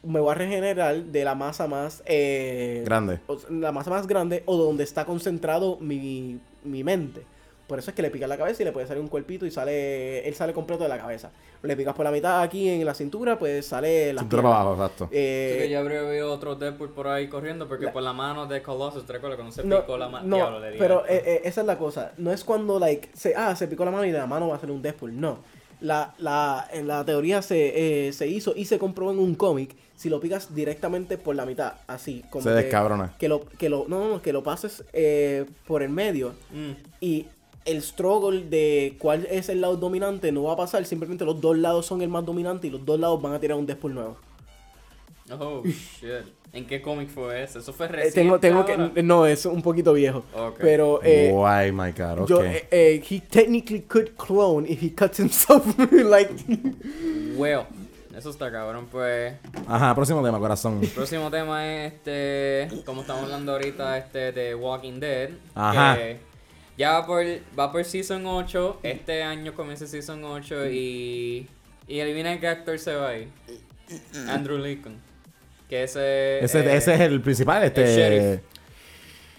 me voy a regenerar de la masa más eh, Grande. o la masa más grande o donde está concentrado mi, mi mente. Por eso es que le picas la cabeza y le puede salir un cuerpito y sale, él sale completo de la cabeza. Le picas por la mitad aquí en la cintura, pues sale la Cintura para abajo, exacto. Eh, Así que ya habría habido otro Deadpool por ahí corriendo, porque La- por la mano de Colossus, ¿te recuerdas cuando se no, picó la mano? no, Diablo, pero eh, eh, esa es la cosa. No es cuando, like, se, ah, se picó la mano y de la mano va a salir un Deadpool. No. La, la, en la teoría se, eh, se hizo y se comprobó en un cómic. Si lo picas directamente por la mitad, así. Como Se que- descabrona. Que lo, que lo, no, no, no, que lo pases eh, por el medio Mm. y el struggle de cuál es el lado dominante no va a pasar. Simplemente los dos lados son el más dominante y los dos lados van a tirar un Deadpool nuevo. Oh, shit. ¿En qué cómic fue ese? Eso fue Eh, reciente tengo, tengo ahora? que. No, es un poquito viejo. Pero. Eh, Why, my God, ok. Yo, eh, eh, he technically could clone if he cuts himself like. Well, eso está cabrón, pues... Ajá, próximo tema, corazón. Próximo tema es este, como estamos hablando ahorita, este de Walking Dead. Ajá. Que ya va por, va por Season 8. Este año comienza Season 8 y... Y adivina qué actor se va ahí. Andrew Lincoln. Que ese... Ese, eh, ese es el principal, este... sheriff.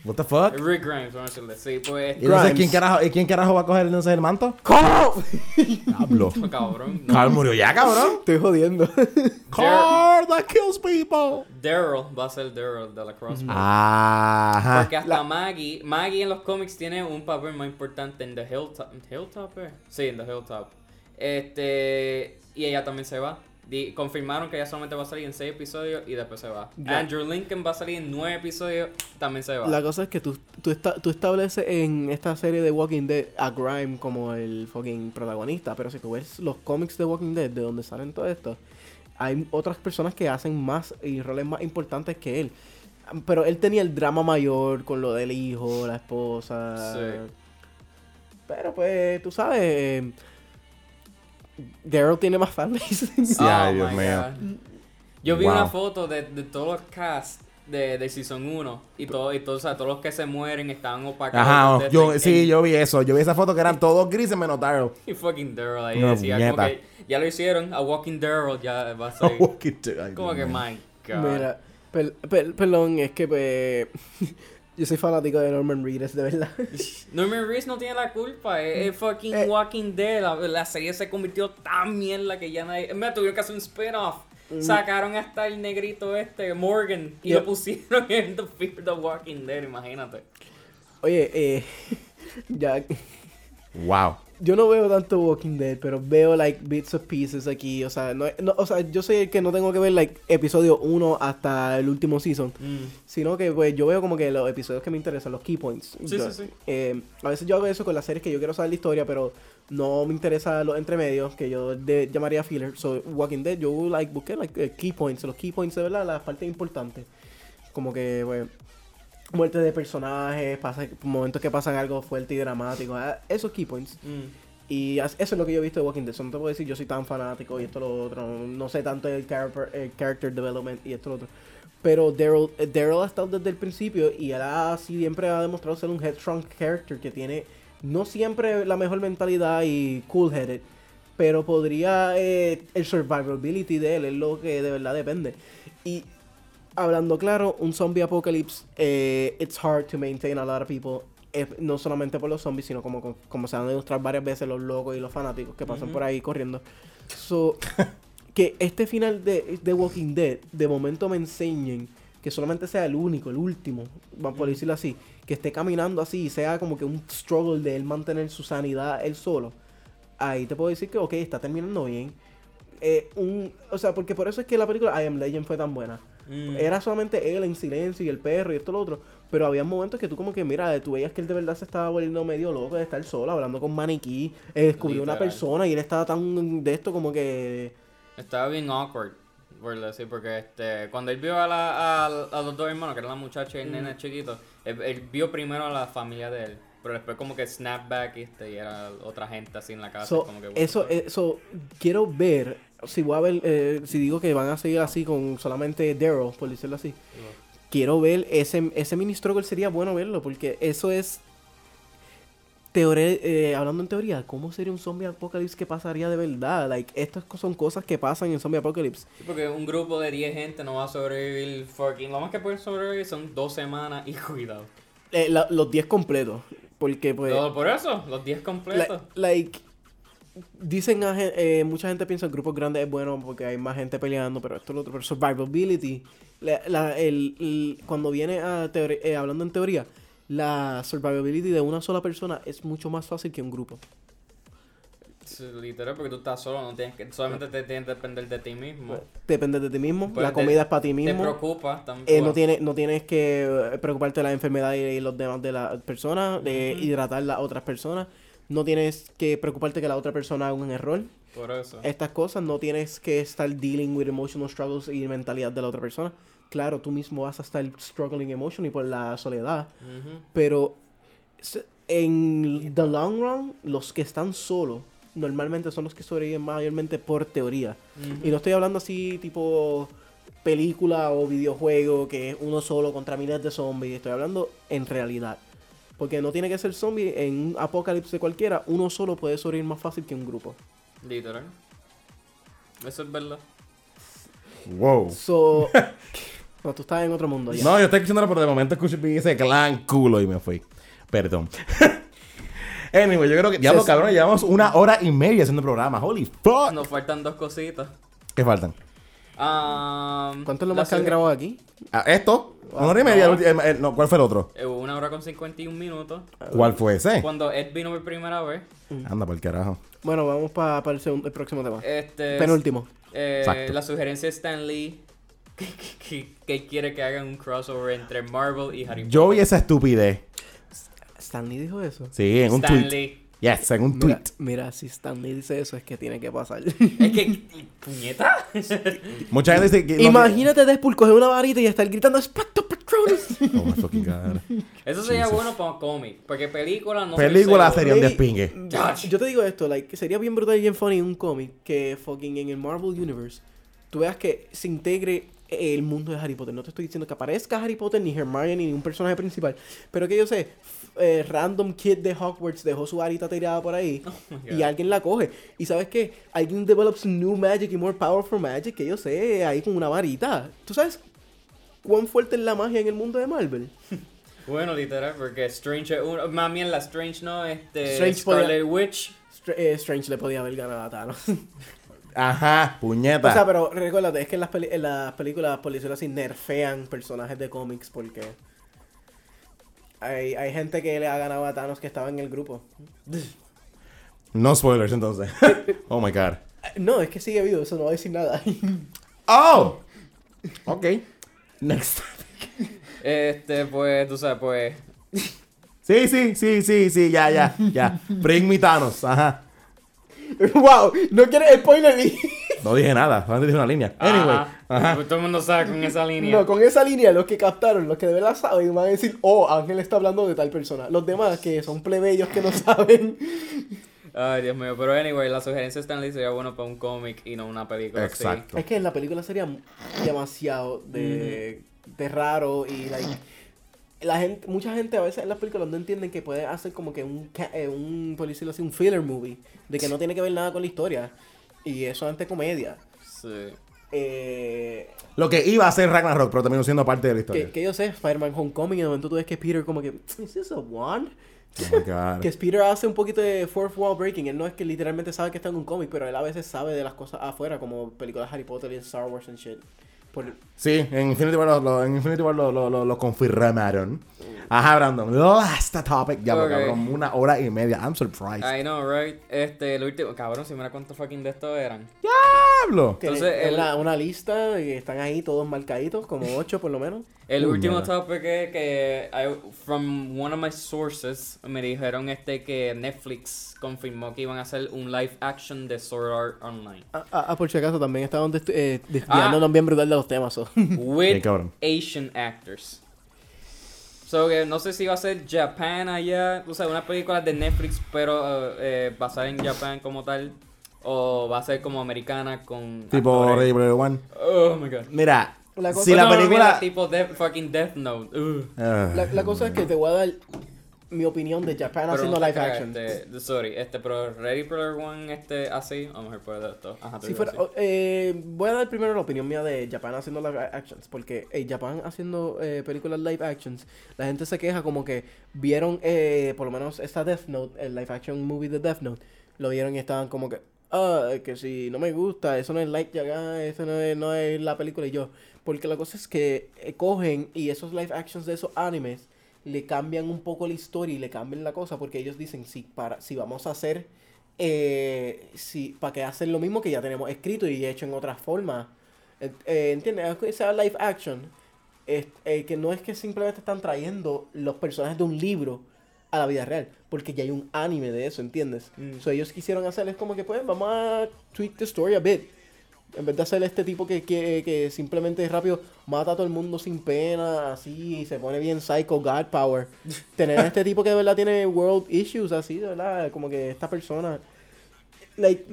What the fuck? Rick Grimes, vamos a decirle. Sí, pues... ¿Y entonces quién carajo, ¿y quién carajo va a coger entonces el manto? ¡Carl! Cabrón. no. Carl murió ya, cabrón. Estoy jodiendo. Carl that kills people. Daryl va a ser Daryl de la Crossbow. Ajá. Porque hasta Maggie, Maggie en los cómics tiene un papel más importante en The Hilltop. ¿Hilltop? eh? Sí, en The Hilltop. Este. Y ella también se va. Di- confirmaron que ella solamente va a salir en 6 episodios y después se va. Ya. Andrew Lincoln va a salir en 9 episodios, también se va. La cosa es que tú, tú, esta- tú estableces en esta serie de Walking Dead a Grime como el fucking protagonista, pero si tú ves los cómics de Walking Dead, de donde salen todo esto, hay otras personas que hacen más y roles más importantes que él. Pero él tenía el drama mayor con lo del hijo, la esposa. Sí. Pero pues, tú sabes, eh, Daryl tiene más fanbase. Sí, Oh ay, Dios mío. God. Yo vi Wow. una foto de, de todos los cast de, de Season 1 y, todo, y todo, o sea, todos los que se mueren estaban opacados. Ajá, de- yo, en- sí, yo vi eso. Yo vi esa foto que eran todos grises menos Daryl. Y fucking Daryl ahí Una decía como que ya lo hicieron, a Walking Daryl ya va a ser. Ay, como Dios que mío. my god. Mira, per- per- perdón, es que pues, yo soy fanático de Norman Reedus, de verdad. Norman Reedus no tiene la culpa, es, es fucking Eh. Walking Dead. La, la serie se convirtió tan mierda que ya nadie. Me tuvieron que hacer un spin-off. Sacaron hasta el negrito este, Morgan, y lo pusieron en The Fear the Walking Dead, imagínate. Oye, eh, ya, Wow. Yo no veo tanto Walking Dead, pero veo like bits of pieces aquí, o sea, no, no- o sea, yo soy el que no tengo que ver like episodio 1 hasta el último season, Mm. sino que pues yo veo como que los episodios que me interesan, los key points. Sí, Yo- sí, sí. eh, a veces yo hago eso con las series que yo quiero saber la historia, pero no me interesa los entremedios, que yo de- llamaría filler. So, Walking Dead, yo like busqué like eh, key points, los key points de verdad, las partes importantes. Como que, pues, muerte de personajes, pasa, momentos que pasan algo fuerte y dramático, ah, esos key points. Mm. Y eso es lo que yo he visto de Walking Dead. No te puedo decir yo soy tan fanático y esto lo otro. No sé tanto el character, el character development y esto lo otro. Pero Daryl eh, Daryl ha estado desde el principio y él ha, siempre ha demostrado ser un headstrong character que tiene no siempre la mejor mentalidad y cool-headed. Pero podría... eh, el survivability de él es lo que de verdad depende. Y hablando claro, un zombie apocalypse, eh, it's hard to maintain a lot of people. eh, no solamente por los zombies, sino como, como, se han demostrado varias veces los locos y los fanáticos que pasan por ahí corriendo. So, que este final de, de Walking Dead, de momento me enseñen que solamente sea el único, el último, vamos por decirlo así, que esté caminando así y sea como que un struggle de él mantener su sanidad él solo. Ahí te puedo decir que, ok, está terminando bien. Eh, un, o sea, porque por eso es que la película I Am Legend fue tan buena. Mm. Era solamente él en silencio y el perro y esto y lo otro. Pero había momentos que tú como que, mira, tú veías que él de verdad se estaba volviendo medio loco de estar solo, hablando con maniquí. eh, descubrió una persona y él estaba tan de esto como que... Estaba bien awkward, por decir, porque este, cuando él vio a, la, a, a los dos hermanos, que eran la muchacha y el nene chiquito, él, él vio primero a la familia de él, pero después como que snapback este, y era otra gente así en la casa. So, como que, eso, the fuck. eso, quiero ver, si voy a ver, eh, si digo que van a seguir así con solamente Daryl, por decirlo así. Quiero ver ese, ese mini struggle, sería bueno verlo, porque eso es... Teore- eh, hablando en teoría, ¿cómo sería un zombie apocalypse que pasaría de verdad? Like, estas son cosas que pasan en zombie apocalypse. Sí, porque un grupo de 10 gente no va a sobrevivir fucking. Lo más que pueden sobrevivir son dos semanas y cuidado. Eh, la- los 10 completos. Porque pues... Todo por eso, los 10 la- completos. like... Dicen a eh, mucha gente piensa que grupos grandes es bueno porque hay más gente peleando, pero esto es lo otro. Pero survivability, la- la- el, el- cuando viene a teori- eh, hablando en teoría, la survivability de una sola persona es mucho más fácil que un grupo. Literal, porque tú estás solo, no tienes que, solamente te tienes que depender de ti mismo. Depende de ti mismo, Pues la te- comida es para ti Te mismo. preocupa también. Eh, no, tiene, no tienes que eh, preocuparte de la enfermedad y los demás de las personas, de hidratar las otras personas. No tienes que preocuparte que la otra persona haga un error. Por eso. estas cosas, no tienes que estar dealing with emotional struggles y mentalidad de la otra persona. Claro, tú mismo vas a estar struggling emotionally por la soledad, pero en the long run, los que están solos normalmente son los que sobreviven mayormente por teoría. Y no estoy hablando así tipo película o videojuego que es uno solo contra miles de zombies, estoy hablando en realidad. Porque no tiene que ser zombie, en un apocalipsis cualquiera, uno solo puede sobrevivir más fácil que un grupo. Literal. Eso es verdad. Wow. So, no, tú estás en otro mundo ya. No, yo estoy escuchándolo, pero de momento escuché y ese clan culo y me fui. Perdón. anyway, yo creo que, diablo, cabrón, llevamos una hora y media haciendo el programa. Holy fuck. Nos faltan dos cositas. ¿Qué faltan? Um, ¿Cuánto es lo más que han grabado aquí? Ah, esto. Una hora y media. no. el el- el- no, ¿Cuál fue el otro? Eh, Una hora con 51 minutos. ¿Cuál fue ese? Cuando Ed vino por primera vez. Anda, por el carajo. Bueno, vamos para el, segundo- el próximo tema. Este. Penúltimo. eh, la sugerencia de Stan Lee. Que, que- que quiere que hagan un crossover entre Marvel y Harry Potter. Yo vi esa estupidez. Stanley dijo eso. Sí, en un Stan tweet. Lee. Yes, en un Mira, tweet. mira, si Stanley dice eso es que tiene que pasar. Es que. ¿Puñeta? Mucha gente dice que. no- Imagínate Deadpool coger una varita y estar gritando Spectro Patronus. Oh my fucking God. Eso sería Jesus. bueno para cómic. Porque película no soy Película seguro. sería un Maybe- despingue. Josh. Yo te digo esto, like, sería bien brutal y bien funny un cómic que fucking en el Marvel Universe tú veas que se integre el mundo de Harry Potter. No te estoy diciendo que aparezca Harry Potter, ni Hermione, ni un personaje principal. Pero que yo sé, eh, random kid de Hogwarts dejó su varita tirada por ahí y alguien la coge. Y sabes qué? Alguien develops new magic y more powerful magic que yo sé, ahí con una varita. ¿Tú sabes cuán fuerte es la magia en el mundo de Marvel? Bueno, literal, porque Strange es uno. Más bien la Strange no, este. Strange Scarlet podía- Witch. Str- eh, Strange le podía haber ganado a Thanos. Ajá, puñeta. O sea, pero recuérdate, es que en las, peli- en las películas, por decirlo así, nerfean personajes de cómics porque hay, hay gente que le ha ganado a Thanos que estaba en el grupo. No spoilers entonces. oh my god. No, es que sigue vivo, eso no va a decir nada. Oh. Ok. Next. Este, pues, tú sabes, pues. Sí, sí, sí, sí, sí, ya, ya, ya. Bring me Thanos, ajá. wow, no quieres spoiler. No dije nada, solamente dije una línea. Anyway, Ajá. ajá. Pues todo el mundo sabe con esa línea. No, con esa línea, los que captaron, los que de verdad saben, van a decir, oh, Ángel está hablando de tal persona. Los demás, que son plebeyos que no saben. Ay, Dios mío. Pero anyway, la sugerencia de Stanley sería bueno para un cómic y no una película. así. Exacto. Es que en la película sería demasiado de, de raro y like, la gente, mucha gente a veces en las películas no entienden que puede hacer como que un, ca- eh, un por decirlo así, un filler movie, de que no tiene que ver nada con la historia y es solamente comedia. Sí. Eh, Lo que iba a ser Ragnarok, pero terminó siendo parte de la historia. que yo sé, Spider-Man Homecoming, y de momento tú ves que Peter como que, ¿is this a wand? Oh. Que Peter hace un poquito de fourth wall breaking. Él no es que literalmente sabe que está en un cómic, pero él a veces sabe de las cosas afuera, como películas de Harry Potter y Star Wars and shit. Por, Sí, en Infinity War lo, lo- en Infinity War lo, lo, lo, lo confirmaron. Ajá, Brandon. Last topic. Ya, Ok. cabrón, una hora y media. I'm surprised. I know, right? Este, el último. Cabrón, si mira cuántos fucking de estos eran. Diablo. Entonces, es el- una, una lista y están ahí todos marcaditos, como ocho por lo menos. El Uy, último mierda. topic es que I- from one of my sources me dijeron este que Netflix confirmó que iban a hacer un live action de Sword Art Online Ah, ah, ah, por si acaso, también estaban dest- eh, desviándonos bien brutal de los temas. so. With cabrón. Asian actors. So que no sé si va a ser Japan allá, o sea, una película de Netflix pero eh, eh, basada en Japan como tal o va a ser como americana con Tipo actores- Ready Player One. Oh my god. Mira, La cosa- si la No, no, película... mira, tipo Death- fucking Death Note. Ugh. Ah. la, la cosa es que te voy a dar mi opinión de Japan Pero haciendo no live action. Este, sorry, este, pero Ready Player One, este, así, a lo mejor puede dar esto. Ajá, Si fuera, oh, eh, voy a dar primero la opinión mía de Japan haciendo live actions. Porque eh, Japan haciendo eh, películas live actions, la gente se queja como que vieron, eh, por lo menos esta Death Note, el live action movie de Death Note, lo vieron y estaban como que, ah, que si no me gusta, eso no es like Yaga, eso no es, no es la película y yo. Porque la cosa es que eh, cogen y esos live actions de esos animes le cambian un poco la historia y le cambian la cosa porque ellos dicen, si, para, si vamos a hacer eh, si, para que hacen lo mismo que ya tenemos escrito y hecho en otra forma. Eh, eh, ¿Entiendes? Sea live action. eh, que no es que simplemente están trayendo los personajes de un libro a la vida real, porque ya hay un anime de eso, ¿entiendes? Mm. So, ellos quisieron hacer es como que pues vamos a tweak the story a bit. En vez de hacer este tipo que, que, que simplemente rápido mata a todo el mundo sin pena, así, y se pone bien psycho god power. Tener a este tipo que de verdad tiene world issues, así, de verdad, como que esta persona. Like,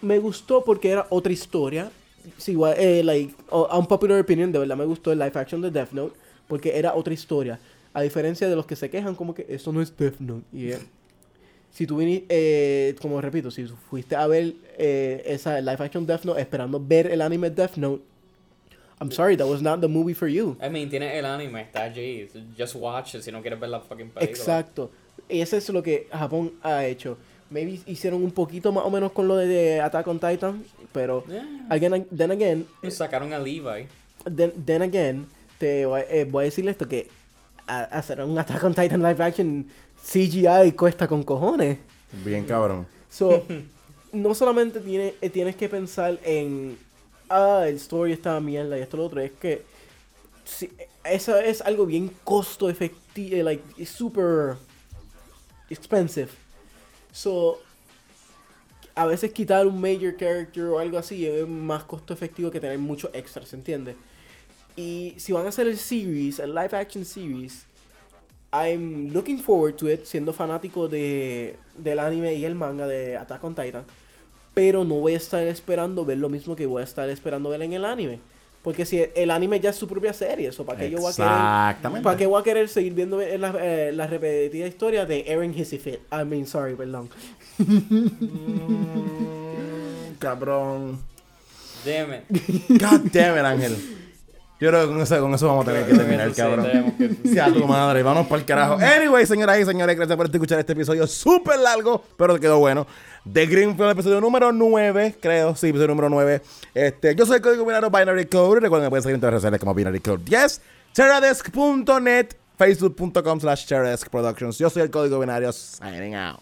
me gustó porque era otra historia. Sí, igual, eh, like, a un popular opinion, de verdad me gustó el live action de Death Note, porque era otra historia. A diferencia de los que se quejan, como que eso no es Death Note. Y, eh, si tú viniste, eh, como repito, si fuiste a ver eh, esa live action Death Note esperando ver el anime Death Note, I'm sorry, that was not the movie for you. I mean, tiene el anime, está allí. Just watch it si no quieres ver la fucking película. Exacto. Y eso es lo que Japón ha hecho. Maybe hicieron un poquito más o menos con lo de, Attack on Titan, pero Yeah. again, then again, Sacaron a Levi. then, then again, te voy, eh, voy a decirle esto que a- hacer un Attack on Titan live action CGI cuesta con cojones. Bien cabrón. So, no solamente tiene, eh, tienes que pensar en, ah, el story está mierda y esto lo otro, es que si, eso es algo bien costo efectivo, like, it's super expensive. So, a veces quitar un major character o algo así es más costo efectivo que tener muchos extras, ¿entiendes? Y si van a hacer el series, el live action series, I'm looking forward to it, siendo fanático de, del anime y el manga de Attack on Titan. Pero no voy a estar esperando ver lo mismo que voy a estar esperando ver en el anime. Porque si el anime ya es su propia serie, eso para qué yo voy a querer. Exactamente. ¿Para qué voy a querer seguir viendo la, eh, la repetida historia de Eren Hissifit? I mean, sorry, perdón. Mm, cabrón. Damn it. God damn it, Ángel. Yo creo que con eso, con eso vamos a tener que terminar, Sí, cabrón. que- Sea tu madre, vamos para el carajo. Anyway, señoras y señores, gracias por escuchar este episodio súper largo, pero quedó bueno. De Greenfield, episodio número 9, creo, sí, episodio número 9. Este, yo soy el código binario Binary Code. Recuerden que pueden seguir en todas las redes sociales como Binary Code 10, Terradesk.net, Facebook.com slash Terradesk Productions. Yo soy el código binario, signing out.